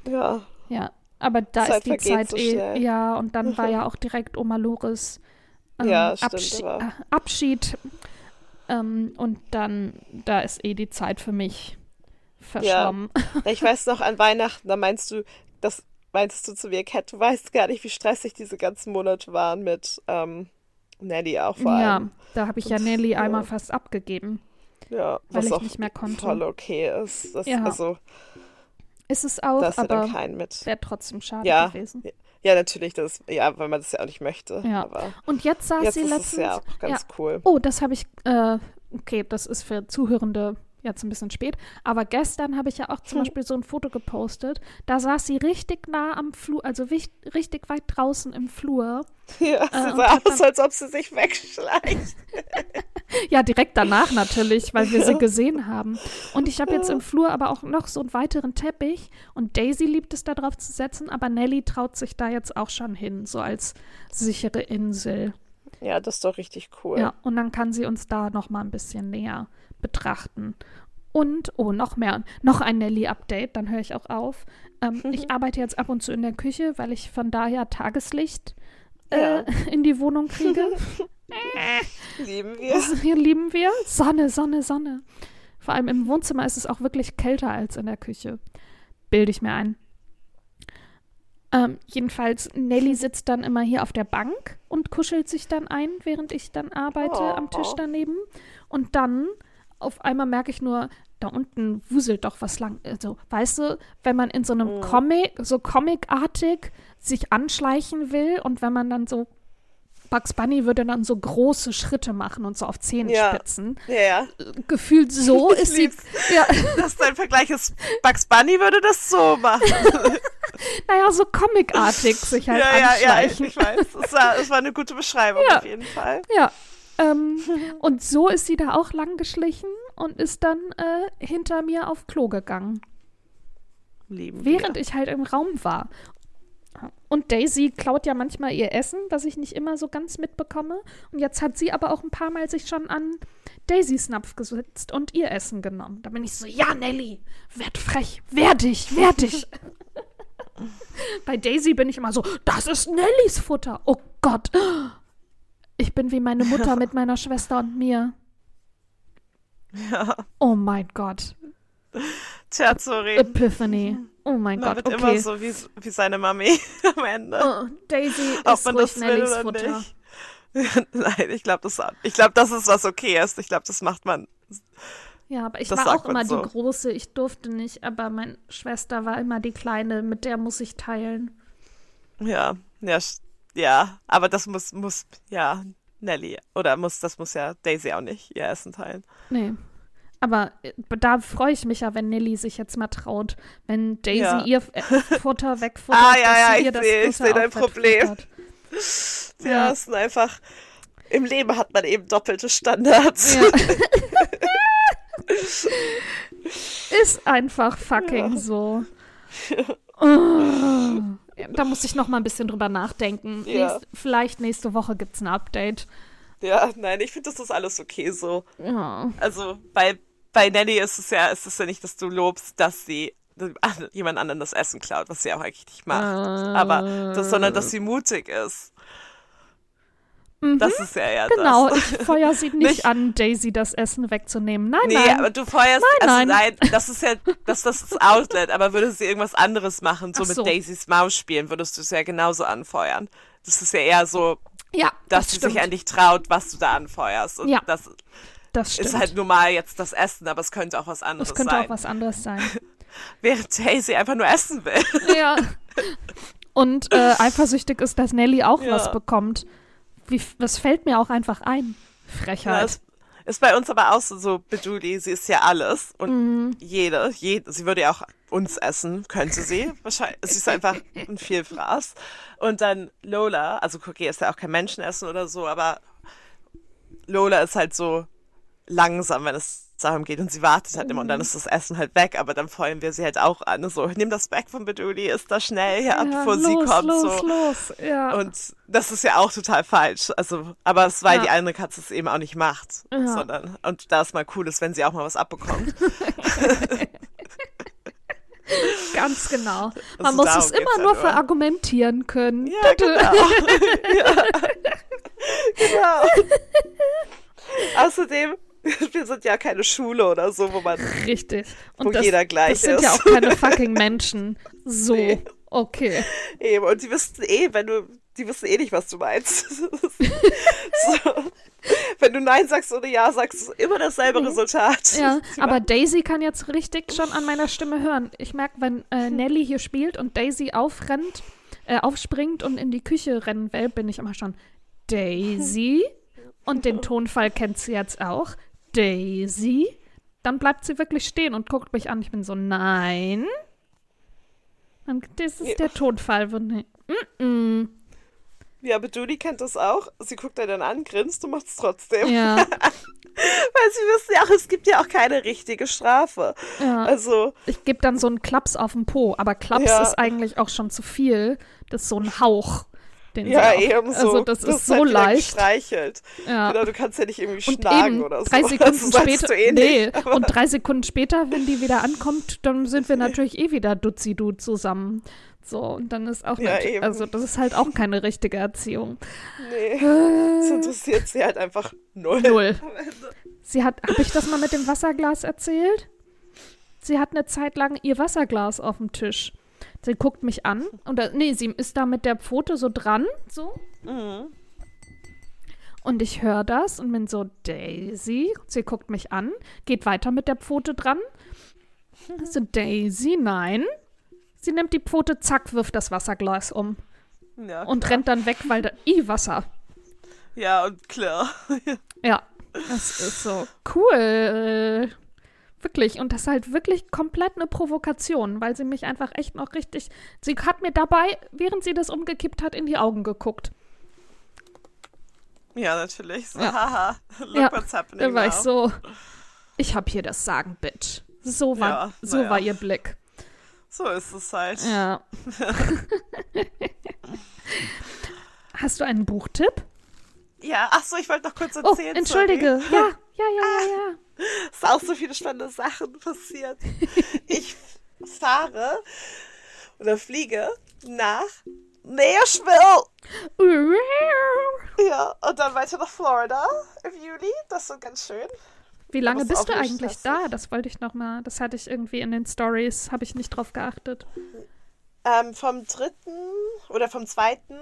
S1: Ja.
S2: Ja, aber da Zeit ist die Zeit so eh. Ja, und dann war ja auch direkt Oma Loris ähm, ja, stimmt, Abschied. Äh, Abschied ähm, und dann, da ist eh die Zeit für mich verschwommen.
S1: Ja. Ich weiß noch, an Weihnachten, da meinst du, das meintest du zu mir, Kat, du weißt gar nicht, wie stressig diese ganzen Monate waren mit ähm, Nelly auch vor allem. Ja,
S2: da habe ich ja Nelly ja. einmal fast abgegeben.
S1: Ja,
S2: weil ich nicht mehr konnte.
S1: Voll okay ist. Das, ja. Also,
S2: ist es auch, aber wäre trotzdem schade ja. gewesen.
S1: Ja, natürlich, das, ja, weil man das ja auch nicht möchte.
S2: Ja.
S1: Aber
S2: und jetzt saß
S1: jetzt
S2: sie
S1: ist
S2: letztens.
S1: Es ja auch ganz ja. cool.
S2: Oh, das habe ich, äh, okay, das ist für Zuhörende jetzt ein bisschen spät, aber gestern habe ich ja auch zum hm. Beispiel so ein Foto gepostet. Da saß sie richtig nah am Flur, also richtig weit draußen im Flur.
S1: Ja, äh, sie sah aus, als ob sie sich wegschleicht.
S2: ja, direkt danach natürlich, weil wir sie gesehen haben. Und ich habe jetzt im Flur aber auch noch so einen weiteren Teppich und Daisy liebt es da drauf zu setzen, aber Nelly traut sich da jetzt auch schon hin, so als sichere Insel.
S1: Ja, das ist doch richtig cool.
S2: Ja, und dann kann sie uns da noch mal ein bisschen näher betrachten. Und, oh, noch mehr, noch ein Nelly-Update, dann höre ich auch auf. Ähm, ich arbeite jetzt ab und zu in der Küche, weil ich von daher Tageslicht äh, ja. in die Wohnung kriege.
S1: lieben wir.
S2: Das, hier lieben wir. Sonne, Sonne, Sonne. Vor allem im Wohnzimmer ist es auch wirklich kälter als in der Küche. Bilde ich mir ein. Ähm, jedenfalls, Nelly sitzt dann immer hier auf der Bank und kuschelt sich dann ein, während ich dann arbeite oh. am Tisch daneben. Und dann auf einmal merke ich nur, da unten wuselt doch was lang. Also, weißt du, wenn man in so einem mm. Comic, so comicartig sich anschleichen will und wenn man dann so Bugs Bunny würde dann so große Schritte machen und so auf Zehenspitzen.
S1: Ja. ja.
S2: Gefühlt so ist sie.
S1: Ja. Das ist dein Vergleich ist, Bugs Bunny würde das so machen.
S2: naja, so comicartig sich halt
S1: ja,
S2: anschleichen.
S1: Ja, ja, ich weiß. Es war, es war eine gute Beschreibung ja. auf jeden Fall.
S2: Ja. Ähm, und so ist sie da auch lang geschlichen und ist dann äh, hinter mir auf Klo gegangen.
S1: Lieben
S2: Während
S1: wir.
S2: ich halt im Raum war. Und Daisy klaut ja manchmal ihr Essen, was ich nicht immer so ganz mitbekomme. Und jetzt hat sie aber auch ein paar Mal sich schon an Daisys Napf gesetzt und ihr Essen genommen. Da bin ich so, ja, Nelly, werd frech, werd dich, werd dich. Bei Daisy bin ich immer so, das ist Nellys Futter. Oh Gott. Ich bin wie meine Mutter mit meiner Schwester und mir.
S1: Ja.
S2: Oh mein Gott.
S1: Tja, sorry.
S2: Epiphany. Oh mein
S1: Man
S2: Gott,
S1: wird
S2: okay.
S1: immer so wie, wie seine Mami am Ende.
S2: Oh, Daisy
S1: Ob
S2: ist
S1: man
S2: ruhig
S1: das oder
S2: Futter.
S1: Nein, ich glaube, das, glaub, das ist was okay ist. Ich glaube, das macht man.
S2: Ja, aber ich
S1: Das
S2: war auch immer
S1: so.
S2: die Große. Ich durfte nicht, aber meine Schwester war immer die Kleine. Mit der muss ich teilen.
S1: Ja, ja, ja. Aber das muss, muss, ja, Nelly. Oder muss, das muss ja Daisy auch nicht ihr Essen teilen.
S2: Nee. Aber äh, da freue ich mich ja, wenn Nelly sich jetzt mal traut, wenn Daisy
S1: Ja.
S2: ihr äh, Futter wegfuttert,
S1: Ah, ja, ja, ich sehe- ich sehe dein Problem. Ja,
S2: Ja.
S1: es sind einfach. Im Leben hat man eben doppelte Standards.
S2: Ja. Ist einfach fucking
S1: Ja.
S2: so. Oh. Da muss ich noch mal ein bisschen drüber nachdenken. Nächst, vielleicht nächste Woche gibt es ein Update.
S1: Ja, nein, ich finde, das ist alles okay so.
S2: Ja.
S1: Also bei, bei Nelly ist es ja, ist es ja nicht, dass du lobst, dass sie jemand anderen das Essen klaut, was sie auch eigentlich nicht macht. Aber das, sondern dass sie mutig ist.
S2: Mhm.
S1: Das ist ja eher
S2: Genau,
S1: das.
S2: ich feuer sie nicht,
S1: Nicht-
S2: an, Daisy das Essen wegzunehmen. Nein,
S1: Nee,
S2: nein.
S1: aber du feuerst,
S2: Nein,
S1: also
S2: nein.
S1: nein, das ist ja, das, das ist das Outlet, aber würdest du irgendwas anderes machen, so
S2: Ach
S1: mit
S2: so.
S1: Daisys Maus spielen, würdest du es ja genauso anfeuern. Das ist ja eher so,
S2: ja,
S1: dass
S2: das
S1: sie
S2: stimmt.
S1: sich an dich traut, was du da anfeuerst. Und
S2: Ja,
S1: das
S2: das stimmt.
S1: ist halt nur mal jetzt das Essen, aber es könnte auch was anderes
S2: das könnte
S1: sein.
S2: auch was anderes sein.
S1: Während Daisy einfach nur essen will.
S2: ja. Und äh, eifersüchtig ist, dass Nelly auch
S1: Ja.
S2: was bekommt. Wie, das fällt mir auch einfach ein.
S1: Ja,
S2: Frechheit.
S1: ist, ist bei uns aber auch so, so Bejuli, sie ist ja alles und
S2: Mhm.
S1: jede, jede, sie würde ja auch uns essen, könnte sie. Wahrscheinlich, sie ist einfach ein Vielfraß. Und dann Lola, also Cookie ist ja auch kein Menschenessen oder so, aber Lola ist halt so langsam, wenn es darum geht und sie wartet halt immer und dann ist das Essen halt weg, aber dann feuern wir sie halt auch an. So, nimm das weg von Beduli, ist da schnell, ja, ja bevor los, sie kommt.
S2: Los,
S1: so.
S2: los, ja.
S1: Und das ist ja auch total falsch. Also, aber es weil ja. die andere Katze es eben auch nicht macht. Ja. Sondern, und da ist mal cool ist, wenn sie auch mal was abbekommt.
S2: Ganz genau. Man also muss es immer nur verargumentieren können.
S1: Ja, genau. ja. genau. Außerdem, wir sind ja keine Schule oder so, wo man.
S2: Richtig.
S1: Und wo das, jeder gleich
S2: das sind
S1: ist.
S2: ja auch keine fucking Menschen. So. Nee. Okay.
S1: Eben, und die wissen eh, wenn du, die wissen eh nicht, was du meinst. so. Wenn du Nein sagst oder Ja sagst, ist immer dasselbe mhm. Resultat.
S2: Ja, aber Daisy kann jetzt richtig schon an meiner Stimme hören. Ich merke, wenn äh, Nelly hier spielt und Daisy aufrennt, äh, aufspringt und in die Küche rennen will, bin ich immer schon Daisy. Und den Tonfall kennt sie jetzt auch. Daisy. Dann bleibt sie wirklich stehen und guckt mich an. Ich bin so, nein. das ist ja. der Tonfall. Mm -mm.
S1: Ja, aber Judy kennt das auch. Sie guckt dann an, grinst und macht es trotzdem.
S2: Ja.
S1: Weil sie wissen ja auch, es gibt ja auch keine richtige Strafe. Ja. Also.
S2: Ich gebe dann so einen Klaps auf den Po, aber Klaps ja. ist eigentlich auch schon zu viel. Das ist so ein Hauch. Den
S1: ja, eben so.
S2: Also das, das ist so halt leicht.
S1: Streichelt. Ja. Genau, du kannst ja nicht irgendwie schlagen oder so.
S2: Drei Sekunden später. Eh nee, und drei Sekunden später, wenn die wieder ankommt, dann sind wir natürlich eh wieder Dutzi-Du zusammen. So, und dann ist auch, ja, eben. also das ist halt auch keine richtige Erziehung.
S1: Nee, das interessiert sie halt einfach null.
S2: Null. Sie hat, habe ich das mal mit dem Wasserglas erzählt? Sie hat eine Zeit lang ihr Wasserglas auf dem Tisch. Sie guckt mich an und da, nee, sie ist da mit der Pfote so dran, so. Mhm. Und ich höre das und bin so, Daisy. Sie guckt mich an, geht weiter mit der Pfote dran. So, Daisy, nein. Sie nimmt die Pfote, zack, wirft das Wasserglas um. Ja, und rennt dann weg, weil da. I, Wasser.
S1: Ja, und klar.
S2: ja, das ist so cool. Wirklich. Und das ist halt wirklich komplett eine Provokation, weil sie mich einfach echt noch richtig. Sie hat mir dabei, während sie das umgekippt hat, in die Augen geguckt.
S1: Ja, natürlich. So, ja. haha, look ja, what's happening. Da war
S2: now. ich so. Ich hab hier das Sagen, Bitch. So war, ja, so ja. war ihr Blick.
S1: So ist es halt.
S2: Ja. Hast du einen Buchtipp?
S1: Ja, ach so, ich wollte noch kurz oh, erzählen.
S2: Oh, entschuldige. Sorry. Ja, ja, ja, ja, ja.
S1: Es sind auch so viele spannende Sachen passiert. ich fahre oder fliege nach Nashville. ja, und dann weiter nach Florida im Juli. Das ist ganz schön.
S2: Wie lange bist du eigentlich stressig. da? Das wollte ich noch mal. Das hatte ich irgendwie in den Stories, habe ich nicht drauf geachtet.
S1: Ähm, vom dritten oder vom zweiten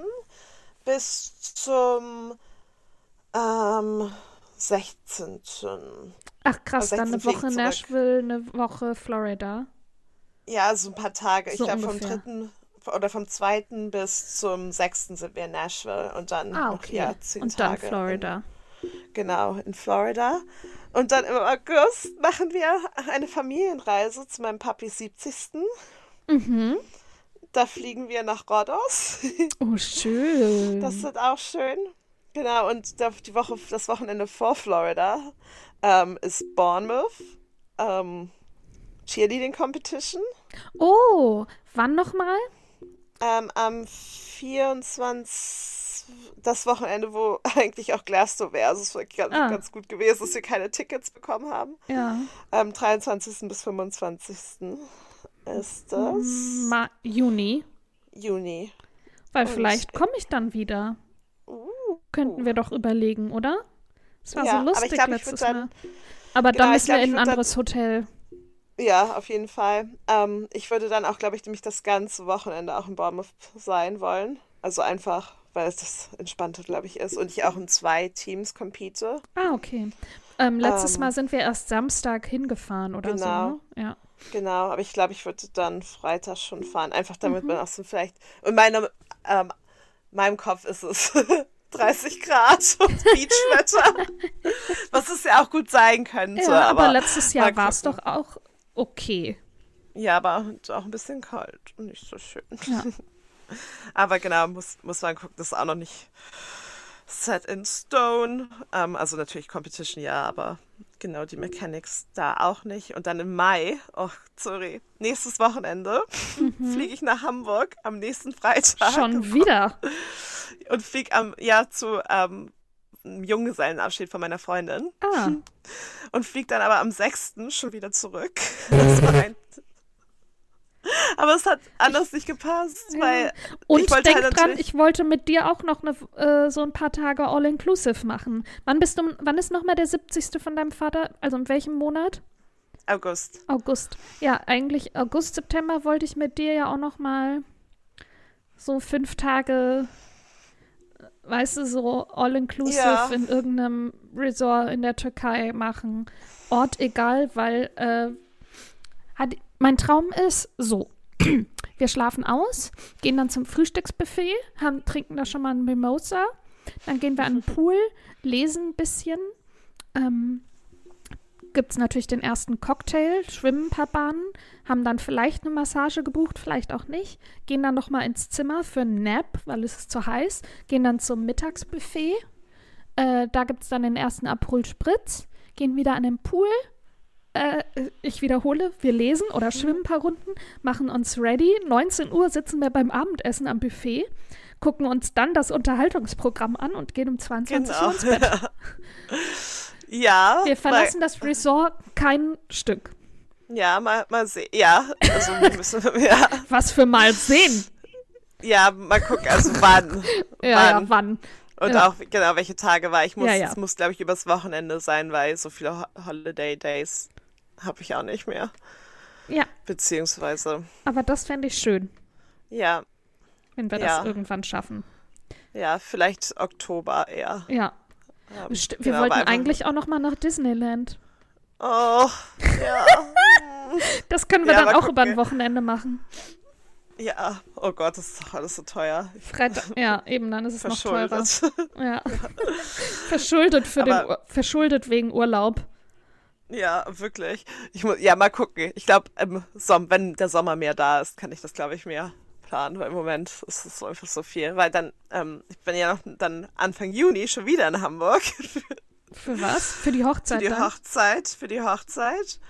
S1: bis zum ähm, 16.
S2: Ach krass, dann eine Woche Nashville, eine Woche Florida.
S1: Ja, also ein paar Tage. So ich glaube vom dritten oder vom zweiten bis zum sechsten sind wir in Nashville und dann
S2: ah, okay.
S1: ja, zehn
S2: und
S1: Tage.
S2: dann Florida.
S1: In, genau, in Florida. Und dann im August machen wir eine Familienreise zu meinem Papis 70.
S2: Mhm.
S1: Da fliegen wir nach Rhodos.
S2: Oh, schön.
S1: Das wird auch schön. Genau, und die Woche, das Wochenende vor Florida ähm, ist Bournemouth. Ähm, Cheerleading Competition.
S2: Oh, wann nochmal?
S1: Ähm, am 24 das Wochenende, wo eigentlich auch Glasgow wäre. Also es ist wirklich ganz, ah. ganz, gut gewesen, dass wir keine Tickets bekommen haben.
S2: Ja.
S1: Am 23. bis 25. ist das.
S2: Ma Juni.
S1: Juni.
S2: Weil Und vielleicht komme ich dann wieder. Könnten wir doch überlegen, oder? Es war ja, so lustig glaub, letztes dann, Mal. Aber genau, dann müssen glaub, wir in ein anderes dann, Hotel.
S1: Ja, auf jeden Fall. Ähm, ich würde dann auch, glaube ich, nämlich das ganze Wochenende auch in Bournemouth sein wollen. Also einfach, weil es das Entspannte, glaube ich, ist. Und ich auch in zwei Teams compete.
S2: Ah, okay. Ähm, letztes ähm, Mal sind wir erst Samstag hingefahren oder
S1: genau,
S2: so. Ne? Ja.
S1: Genau, aber ich glaube, ich würde dann Freitag schon fahren. Einfach damit mhm. man auch so vielleicht. Und meine, ähm, meinem Kopf ist es 30 Grad und Beachwetter. was es ja auch gut sein könnte.
S2: Ja, aber, aber letztes Jahr war es doch auch okay.
S1: Ja, aber auch ein bisschen kalt und nicht so schön. Ja. Aber genau, muss, muss man gucken, das ist auch noch nicht set in stone. Ähm, also natürlich Competition ja, aber genau die Mechanics da auch nicht. Und dann im Mai, oh, sorry, nächstes Wochenende mhm. fliege ich nach Hamburg am nächsten Freitag.
S2: Schon wieder.
S1: Und fliege am, ja, zu ähm, einem Junggesellenabschied von meiner Freundin.
S2: Ah.
S1: Und fliege dann aber am 6. schon wieder zurück. Das war ein aber es hat anders nicht gepasst, weil
S2: und ich wollte denk halt dran, ich wollte mit dir auch noch eine, äh, so ein paar Tage All-Inclusive machen. Wann bist du, wann ist nochmal der 70. von deinem Vater? Also in welchem Monat?
S1: August.
S2: August. Ja, eigentlich August, September wollte ich mit dir ja auch noch mal so fünf Tage, weißt du, so All-Inclusive ja. in irgendeinem Resort in der Türkei machen. Ort egal, weil äh, hat, mein Traum ist so. Wir schlafen aus, gehen dann zum Frühstücksbuffet, haben, trinken da schon mal ein Mimosa, dann gehen wir an den Pool, lesen ein bisschen, ähm, gibt es natürlich den ersten Cocktail, schwimmen ein paar Bahnen, haben dann vielleicht eine Massage gebucht, vielleicht auch nicht, gehen dann noch mal ins Zimmer für einen Nap, weil es ist zu heiß, gehen dann zum Mittagsbuffet, äh, da gibt es dann den ersten Aperol Spritz, gehen wieder an den Pool, äh, ich wiederhole, wir lesen oder schwimmen ein paar Runden, machen uns ready. 19 Uhr sitzen wir beim Abendessen am Buffet, gucken uns dann das Unterhaltungsprogramm an und gehen um 22 genau. Uhr ins Bett.
S1: ja.
S2: Wir verlassen das Resort kein Stück.
S1: Ja, mal, mal sehen. Ja, also müssen ja.
S2: Was für mal sehen?
S1: Ja, mal gucken, also wann.
S2: ja, wann. ja, wann.
S1: Und ja. auch genau, welche Tage war. Ich muss, ja, ja. es muss, glaube ich, übers Wochenende sein, weil so viele Holiday Days habe ich auch nicht mehr.
S2: Ja.
S1: Beziehungsweise.
S2: Aber das fände ich schön.
S1: Ja.
S2: Wenn wir ja. das irgendwann schaffen.
S1: Ja, vielleicht Oktober eher.
S2: Ja. Ähm, wir genau, wollten eigentlich auch noch mal nach Disneyland.
S1: Oh, ja.
S2: das können wir ja, dann auch über ein Wochenende machen.
S1: Ja, oh Gott, das ist doch alles so teuer.
S2: Freitag, ja, eben, dann ist es noch teurer. Ja. verschuldet, für den, verschuldet wegen Urlaub.
S1: Ja, wirklich. Ich muss, ja, mal gucken. Ich glaube, wenn der Sommer mehr da ist, kann ich das, glaube ich, mehr planen, weil im Moment ist es einfach so viel. Weil dann, ähm, ich bin ja noch dann Anfang Juni schon wieder in Hamburg.
S2: Für was? Für die Hochzeit?
S1: Für die dann? Hochzeit, für die Hochzeit.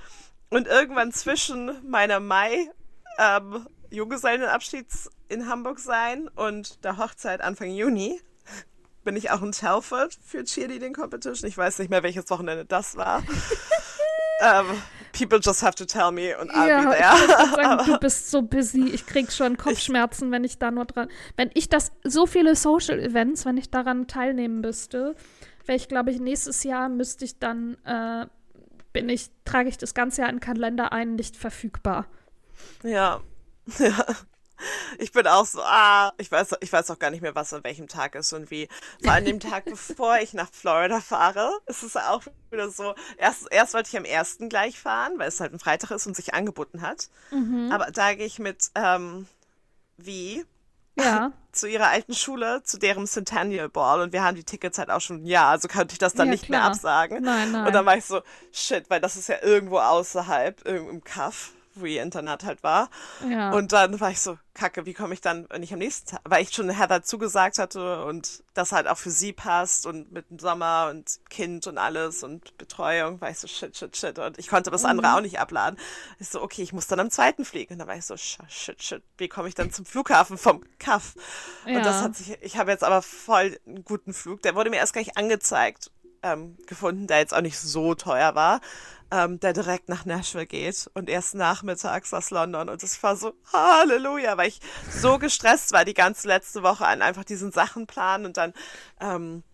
S1: Und irgendwann zwischen meiner Mai ähm, Junggesellenabschieds in Hamburg sein und der Hochzeit Anfang Juni bin ich auch in Telford für Cheerleading Competition. Ich weiß nicht mehr, welches Wochenende das war. um, ähm, people just have to tell me und I'll ja, be there.
S2: Sagen, du bist so busy. Ich krieg schon Kopfschmerzen, ich, wenn ich da nur dran. Wenn ich das so viele Social Events, wenn ich daran teilnehmen müsste, wäre ich, glaube ich, nächstes Jahr müsste ich dann äh, bin ich trage ich das ganze Jahr in den Kalender ein, nicht verfügbar.
S1: Ja. Ja. Ich bin auch so, ah, ich weiß, ich weiß auch gar nicht mehr, was an welchem Tag ist und wie. Vor allem dem Tag, bevor ich nach Florida fahre, ist es auch wieder so. Erst, erst wollte ich am ersten gleich fahren, weil es halt ein Freitag ist und sich angeboten hat. Mhm. Aber da gehe ich mit, ähm, wie?
S2: Ja.
S1: zu ihrer alten Schule, zu deren Centennial Ball und wir haben die Tickets halt auch schon, ja, also konnte ich das dann ja, nicht klar. mehr absagen.
S2: Nein, nein.
S1: Und dann war ich so, shit, weil das ist ja irgendwo außerhalb, im Kaff wo ihr Internat halt war.
S2: Ja.
S1: Und dann war ich so, kacke, wie komme ich dann, wenn ich am nächsten Tag, weil ich schon Heather zugesagt hatte und das halt auch für sie passt und mit dem Sommer und Kind und alles und Betreuung, war ich so, shit, shit, shit. Und ich konnte das mhm. andere auch nicht abladen. Ich so, okay, ich muss dann am zweiten fliegen. Und dann war ich so, shit, shit, wie komme ich dann zum Flughafen vom Kaff? Ja. Und das hat sich, ich habe jetzt aber voll einen guten Flug. Der wurde mir erst gar nicht angezeigt. Ähm, gefunden, der jetzt auch nicht so teuer war ähm, der direkt nach Nashville geht und erst nachmittags aus London. Und das war so Halleluja, weil ich so gestresst war die ganze letzte Woche an einfach diesen Sachen planen und dann ähm,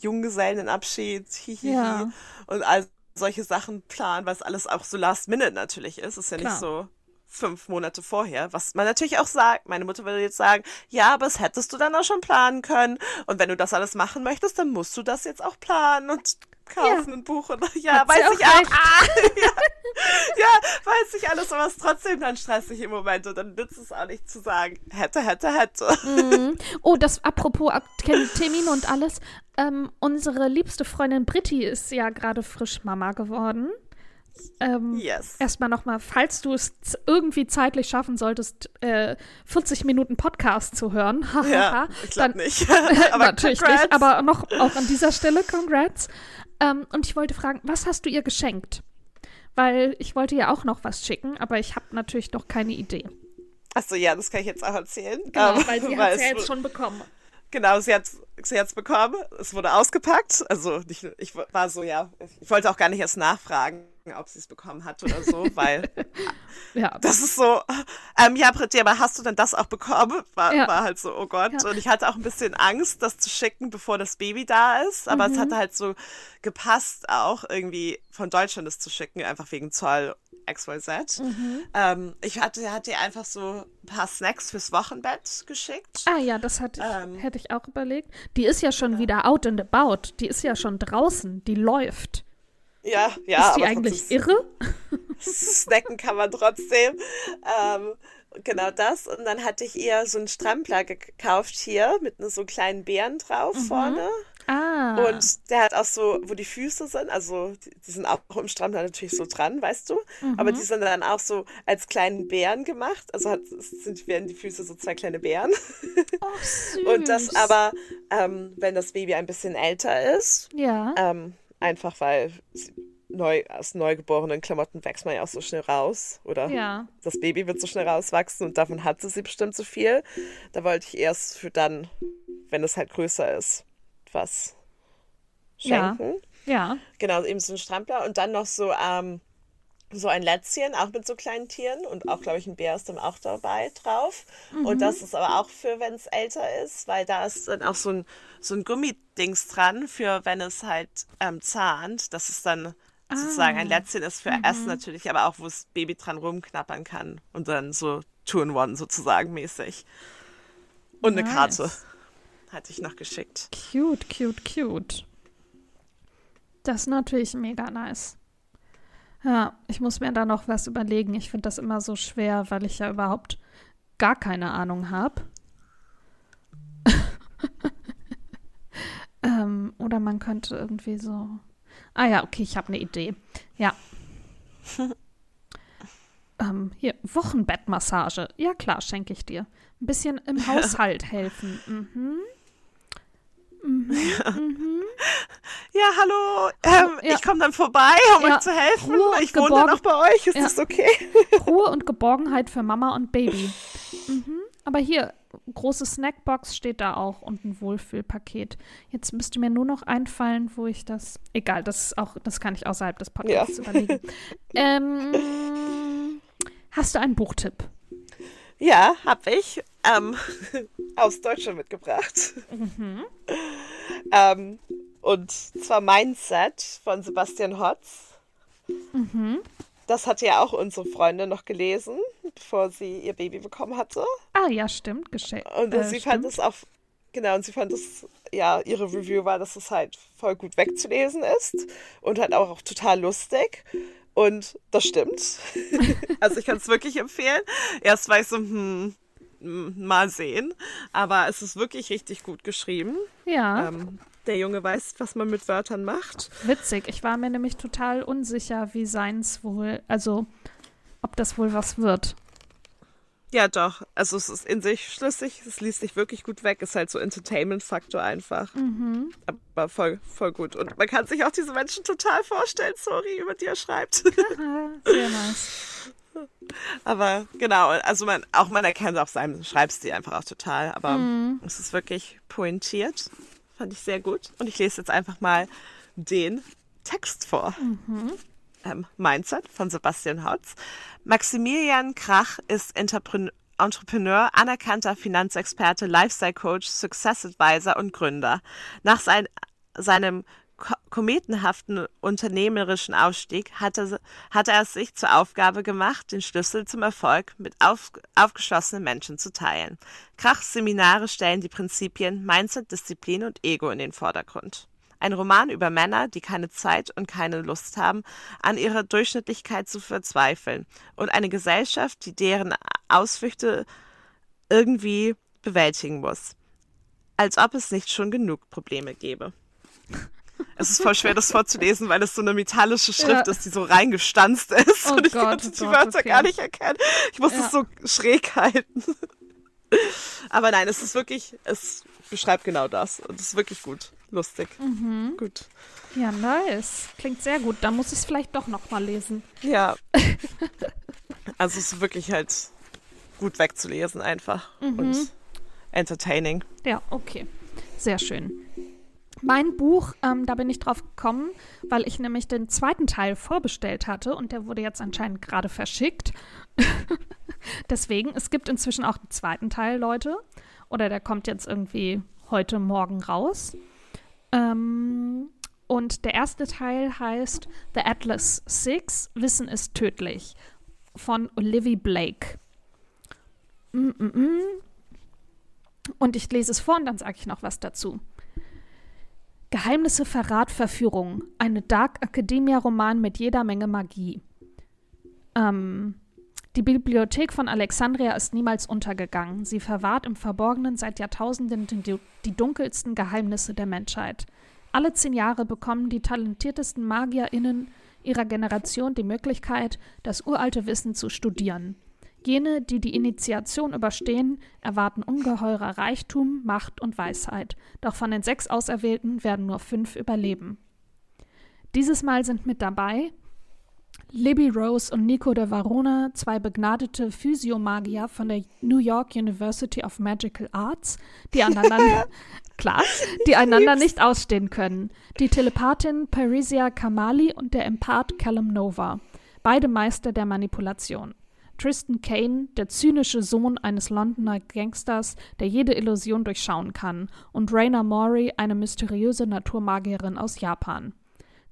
S1: Junggesellenabschied, hihihi, ja. und all solche Sachen planen, weil es alles auch so last minute natürlich ist. Ist ja Klar. nicht so fünf Monate vorher, was man natürlich auch sagt. Meine Mutter würde jetzt sagen, ja, aber das hättest du dann auch schon planen können. Und wenn du das alles machen möchtest, dann musst du das jetzt auch planen und kaufen ja. und buchen. Ja, Hat weiß ich auch. Ah, ja. ja, weiß ich alles, aber es ist trotzdem dann stressig im Moment und dann nützt es auch nicht zu sagen, hätte, hätte, hätte.
S2: Mhm. Oh, das apropos Termin und alles. Ähm, unsere liebste Freundin Britti ist ja gerade frisch Mama geworden. Ähm, yes. erstmal nochmal, falls du es irgendwie zeitlich schaffen solltest, äh, 40 Minuten Podcast zu hören.
S1: ja, ich glaube nicht.
S2: aber natürlich congrats. nicht, aber noch auch an dieser Stelle, congrats. Ähm, und ich wollte fragen, was hast du ihr geschenkt? Weil ich wollte ja auch noch was schicken, aber ich habe natürlich noch keine Idee.
S1: Achso, ja, das kann ich jetzt auch erzählen.
S2: Genau, ähm, weil sie hat es ja jetzt schon bekommen.
S1: Genau, sie hat sie hat's bekommen. Es wurde ausgepackt. Also nicht, ich war so, ja, ich wollte auch gar nicht erst nachfragen, ob sie es bekommen hat oder so, weil ja. das ist so, ähm, ja, Britti, aber hast du denn das auch bekommen? War, ja. war halt so, oh Gott. Ja. Und ich hatte auch ein bisschen Angst, das zu schicken, bevor das Baby da ist. Aber mhm. es hatte halt so gepasst, auch irgendwie von Deutschland das zu schicken, einfach wegen Zoll XYZ. Mhm. Ähm, ich hatte, hatte ihr einfach so ein paar Snacks fürs Wochenbett geschickt.
S2: Ah ja, das hat, ähm, hätte ich auch überlegt. Die ist ja schon wieder out and about. Die ist ja schon draußen. Die läuft.
S1: Ja, ja.
S2: Ist die eigentlich irre?
S1: Snacken kann man trotzdem. Ähm, genau das. Und dann hatte ich ihr so einen Strampler gekauft hier mit so kleinen Bären drauf mhm. vorne.
S2: Ah.
S1: Und der hat auch so, wo die Füße sind, also die, die sind auch im Strampler natürlich so dran, weißt du? Mhm. Aber die sind dann auch so als kleinen Bären gemacht. Also hat, sind, werden die Füße so zwei kleine Bären.
S2: Oh, süß.
S1: Und das aber, ähm, wenn das Baby ein bisschen älter ist,
S2: ja.
S1: ähm, einfach weil neu, aus neugeborenen Klamotten wächst man ja auch so schnell raus. Oder
S2: ja.
S1: das Baby wird so schnell rauswachsen und davon hat sie bestimmt so viel. Da wollte ich erst für dann, wenn es halt größer ist, was schenken.
S2: Ja. ja.
S1: Genau, eben so ein Strampler und dann noch so, ähm, so ein Lätzchen, auch mit so kleinen Tieren und auch, glaube ich, ein Bär ist dann auch dabei drauf. Mhm. Und das ist aber auch für, wenn es älter ist, weil da ist dann auch so ein, so ein Gummidings dran, für wenn es halt ähm, zahnt. Das ist dann ah. sozusagen ein Lätzchen ist für mhm. Essen natürlich, aber auch, wo das Baby dran rumknappern kann und dann so Two-in-One sozusagen mäßig. Und nice. eine Karte hatte ich noch geschickt.
S2: Cute, cute, cute. Das ist natürlich mega nice. Ja, ich muss mir da noch was überlegen. Ich finde das immer so schwer, weil ich ja überhaupt gar keine Ahnung habe. ähm, oder man könnte irgendwie so. Ah ja, okay, ich habe eine Idee. Ja. ähm, hier, Wochenbettmassage. Ja, klar, schenke ich dir. Ein bisschen im Haushalt helfen. Mhm.
S1: Mhm, mhm. Ja, hallo. Ähm, ja. Ich komme dann vorbei, um ja. euch zu helfen. Ruhe ich wohne dann auch bei euch. Ist ja. das okay?
S2: Ruhe und Geborgenheit für Mama und Baby. Mhm. Aber hier, große Snackbox steht da auch und ein Wohlfühlpaket. Jetzt müsste mir nur noch einfallen, wo ich das. Egal, das ist auch, das kann ich außerhalb des Podcasts überlegen. ähm, hast du einen Buchtipp?
S1: Ja, hab ich. Ähm, aus Deutschland mitgebracht.
S2: Mhm.
S1: ähm, und zwar Mindset von Sebastian Hotz.
S2: Mhm.
S1: Das hatte ja auch unsere Freundin noch gelesen, bevor sie ihr Baby bekommen hatte.
S2: Ah, ja, stimmt. Geschenkt.
S1: Und äh, sie stimmt. fand es auch, genau, und sie fand es, ja, ihre Review war, dass es halt voll gut wegzulesen ist und halt auch, auch total lustig. Und das stimmt. also ich kann es wirklich empfehlen. Erst war ich so, hm, mal sehen. Aber es ist wirklich richtig gut geschrieben.
S2: Ja.
S1: Ähm, der Junge weiß, was man mit Wörtern macht.
S2: Witzig. Ich war mir nämlich total unsicher, wie seins wohl, also ob das wohl was wird.
S1: Ja, doch. Also es ist in sich schlüssig, es liest sich wirklich gut weg, ist halt so Entertainment-Faktor einfach.
S2: Mhm.
S1: Aber voll, voll gut. Und man kann sich auch diese Menschen total vorstellen, sorry, über die er schreibt.
S2: Sehr nice.
S1: Aber genau, also man, auch man erkennt auf seinem Schreibstil einfach auch total. Aber mhm. es ist wirklich pointiert. Fand ich sehr gut. Und ich lese jetzt einfach mal den Text vor.
S2: Mhm
S1: ähm, Mindset von Sebastian Hotz. Maximilian Krach ist Entrepreneur. Entrepreneur, anerkannter Finanzexperte, Lifestyle-Coach, Success-Advisor und Gründer. Nach sein, seinem kometenhaften unternehmerischen Ausstieg hatte, hatte er es sich zur Aufgabe gemacht, den Schlüssel zum Erfolg mit auf, aufgeschlossenen Menschen zu teilen. Krachs Seminare stellen die Prinzipien Mindset, Disziplin und Ego in den Vordergrund. Ein Roman über Männer, die keine Zeit und keine Lust haben, an ihrer Durchschnittlichkeit zu verzweifeln. Und eine Gesellschaft, die deren Ausflüchte irgendwie bewältigen muss. Als ob es nicht schon genug Probleme gäbe. es ist voll schwer, das vorzulesen, weil es so eine metallische Schrift ja. ist, die so reingestanzt ist. Oh und ich Gott, konnte die oh Wörter okay. gar nicht erkennen. Ich musste ja. es so schräg halten. Aber nein, es ist wirklich, es beschreibt genau das. Und es ist wirklich gut. Lustig. Mhm. Gut.
S2: Ja, nice. Klingt sehr gut. Da muss ich es vielleicht doch noch mal lesen.
S1: Ja. also es ist wirklich halt gut wegzulesen einfach. Mhm. Und entertaining.
S2: Ja, okay. Sehr schön. Mein Buch, ähm, da bin ich drauf gekommen, weil ich nämlich den zweiten Teil vorbestellt hatte und der wurde jetzt anscheinend gerade verschickt. Deswegen, es gibt inzwischen auch einen zweiten Teil, Leute. Oder der kommt jetzt irgendwie heute Morgen raus. Ähm, und der erste Teil heißt The Atlas Six, Wissen ist tödlich von Olivia Blake. Mm -mm -mm. Und ich lese es vor und dann sage ich noch was dazu. Geheimnisse, Verrat, Verführung. Eine Dark Academia-Roman mit jeder Menge Magie. Ähm, die Bibliothek von Alexandria ist niemals untergegangen. Sie verwahrt im Verborgenen seit Jahrtausenden die, dunkelsten Geheimnisse der Menschheit. Alle zehn Jahre bekommen die talentiertesten MagierInnen ihrer Generation die Möglichkeit, das uralte Wissen zu studieren. Jene, die die Initiation überstehen, erwarten ungeheurer Reichtum, Macht und Weisheit. Doch von den sechs Auserwählten werden nur fünf überleben. Dieses Mal sind mit dabei Libby Rose und Nico de Varona, zwei begnadete Physiomagier von der New York University of Magical Arts, die einander, klar, die einander nicht ausstehen können. Die Telepathin Parisia Kamali und der Empath Callum Nova, beide Meister der Manipulation. Tristan Kane, der zynische Sohn eines Londoner Gangsters, der jede Illusion durchschauen kann, und Raina Mori, eine mysteriöse Naturmagierin aus Japan.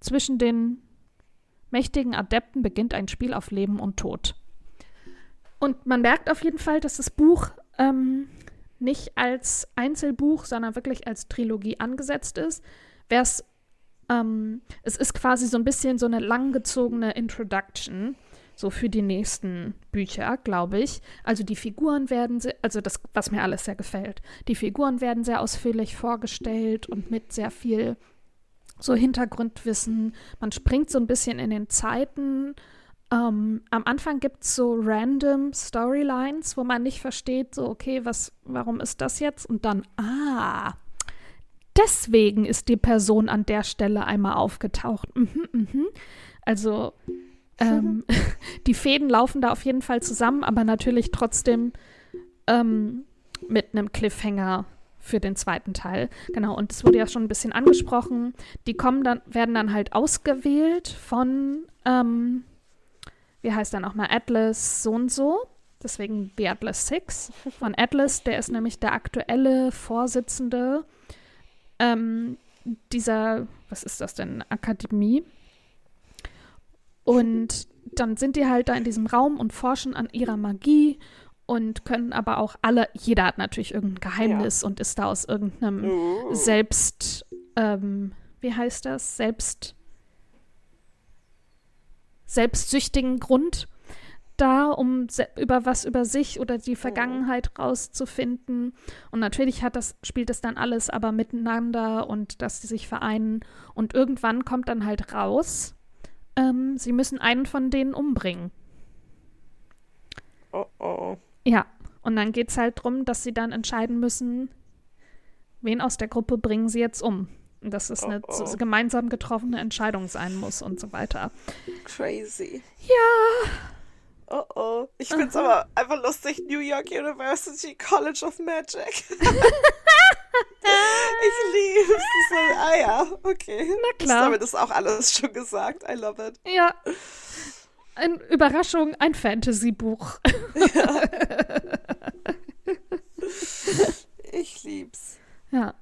S2: Zwischen den mächtigen Adepten beginnt ein Spiel auf Leben und Tod. Und man merkt auf jeden Fall, dass das Buch ähm, nicht als Einzelbuch, sondern wirklich als Trilogie angesetzt ist. Wär's, ähm, es ist quasi so ein bisschen so eine langgezogene Introduction, so für die nächsten Bücher, glaube ich. Also die Figuren werden, sehr, also das, was mir alles sehr gefällt. Die Figuren werden sehr ausführlich vorgestellt und mit sehr viel so Hintergrundwissen. Man springt so ein bisschen in den Zeiten. Ähm, am Anfang gibt es so random Storylines, wo man nicht versteht, so, okay, was, warum ist das jetzt? Und dann, ah, deswegen ist die Person an der Stelle einmal aufgetaucht. Mhm, mhm. Also, ähm, die Fäden laufen da auf jeden Fall zusammen, aber natürlich trotzdem ähm, mit einem Cliffhanger für den zweiten Teil. Genau, und es wurde ja schon ein bisschen angesprochen. Die kommen dann, werden dann halt ausgewählt von, ähm, wie heißt dann auch mal, Atlas so und so. Deswegen The Atlas Six von Atlas, der ist nämlich der aktuelle Vorsitzende ähm, dieser, was ist das denn, Akademie. Und dann sind die halt da in diesem Raum und forschen an ihrer Magie und können aber auch alle, jeder hat natürlich irgendein Geheimnis ja. und ist da aus irgendeinem uh. Selbst, ähm, wie heißt das? Selbst, selbstsüchtigen Grund da, um über was über sich oder die Vergangenheit mhm. rauszufinden. Und natürlich hat das, spielt es dann alles aber miteinander und dass sie sich vereinen. Und irgendwann kommt dann halt raus, ähm, sie müssen einen von denen umbringen. Oh oh. Ja, und dann geht es halt darum, dass sie dann entscheiden müssen, wen aus der Gruppe bringen sie jetzt um. Und dass es oh, eine oh. gemeinsam getroffene Entscheidung sein muss und so weiter.
S1: Crazy.
S2: Ja.
S1: Oh oh. Ich finde es aber einfach lustig. New York University College of Magic. ich liebe es. Ah ja, okay. Na klar. Damit ist auch alles schon gesagt. I love it.
S2: Ja. Ein, Überraschung, ein Fantasy-Buch. Ja.
S1: ich lieb's.
S2: Ja.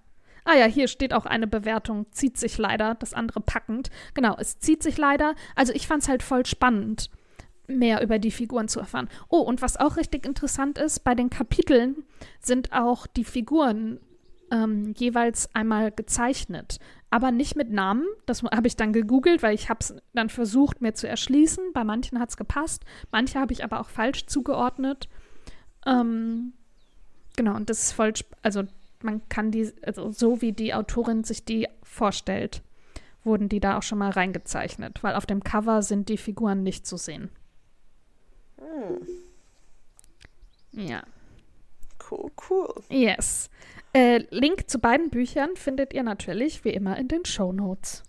S2: Ah ja, hier steht auch eine Bewertung, zieht sich leider, das andere packend. Genau, es zieht sich leider. Also ich fand's halt voll spannend, mehr über die Figuren zu erfahren. Oh, und was auch richtig interessant ist, bei den Kapiteln sind auch die Figuren ähm, jeweils einmal gezeichnet aber nicht mit Namen. Das habe ich dann gegoogelt, weil ich habe es dann versucht, mir zu erschließen. Bei manchen hat es gepasst, manche habe ich aber auch falsch zugeordnet. Ähm, genau, und das ist voll, also man kann die, also so wie die Autorin sich die vorstellt. wurden die da auch schon mal reingezeichnet, weil auf dem Cover sind die Figuren nicht zu sehen. Hm. Ja.
S1: Cool, cool.
S2: Yes. Äh, Link zu beiden Büchern findet ihr natürlich wie immer in den Show Notes.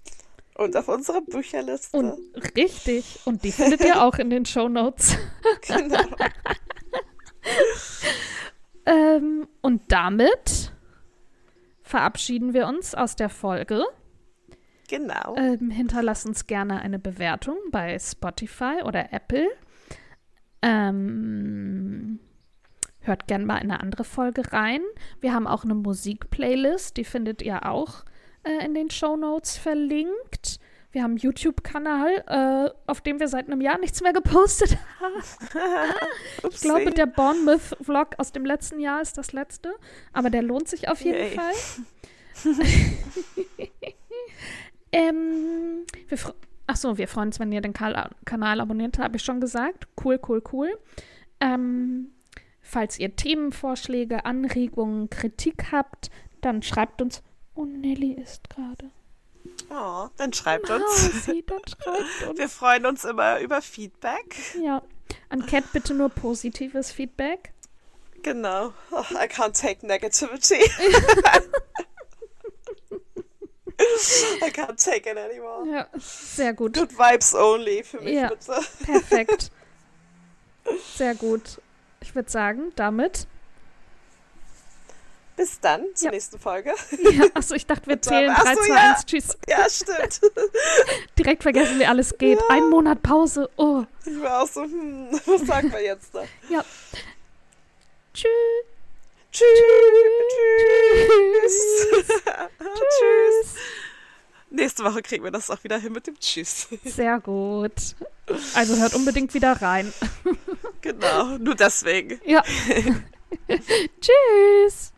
S1: Und auf unserer Bücherliste.
S2: Und richtig. Und die findet ihr auch in den Show Notes. genau. ähm, und damit verabschieden wir uns aus der Folge.
S1: Genau.
S2: Ähm, hinterlasst uns gerne eine Bewertung bei Spotify oder Apple. Ähm, hört gerne mal in eine andere Folge rein. Wir haben auch eine Musikplaylist, die findet ihr auch äh, in den Show Notes verlinkt. Wir haben einen YouTube-Kanal, äh, auf dem wir seit einem Jahr nichts mehr gepostet haben. ich glaube, der Bournemouth-Vlog aus dem letzten Jahr ist das letzte, aber der lohnt sich auf jeden Yay. Fall. ähm, wir Achso, wir freuen uns, wenn ihr den Kanal abonniert, habe ich schon gesagt. Cool, cool, cool. Ähm, falls ihr Themenvorschläge, Anregungen, Kritik habt, dann schreibt uns. Oh, Nelly ist gerade.
S1: Oh, dann schreibt uns.
S2: Sie, dann schreibt uns.
S1: Wir freuen uns immer über Feedback.
S2: Ja. An Cat bitte nur positives Feedback.
S1: Genau. Oh, I can't take negativity. I can't take it anymore.
S2: Ja, sehr gut.
S1: Good vibes only für mich
S2: ja,
S1: bitte.
S2: Perfekt. Sehr gut. Ich würde sagen, damit
S1: bis dann zur ja. nächsten Folge.
S2: Ja, achso, ich dachte, wir zählen 3, 2, 1, tschüss.
S1: Ja, stimmt.
S2: Direkt vergessen, wie alles geht. Ja. Ein Monat Pause. Oh.
S1: Ich war auch so, hm, was sagen wir jetzt da?
S2: Ja. Tschüss.
S1: Tschüss. Tschüss. Tschüss. Nächste Woche kriegen wir das auch wieder hin mit dem Tschüss.
S2: Sehr gut. Also hört unbedingt wieder rein.
S1: Genau, nur deswegen.
S2: Ja. Tschüss.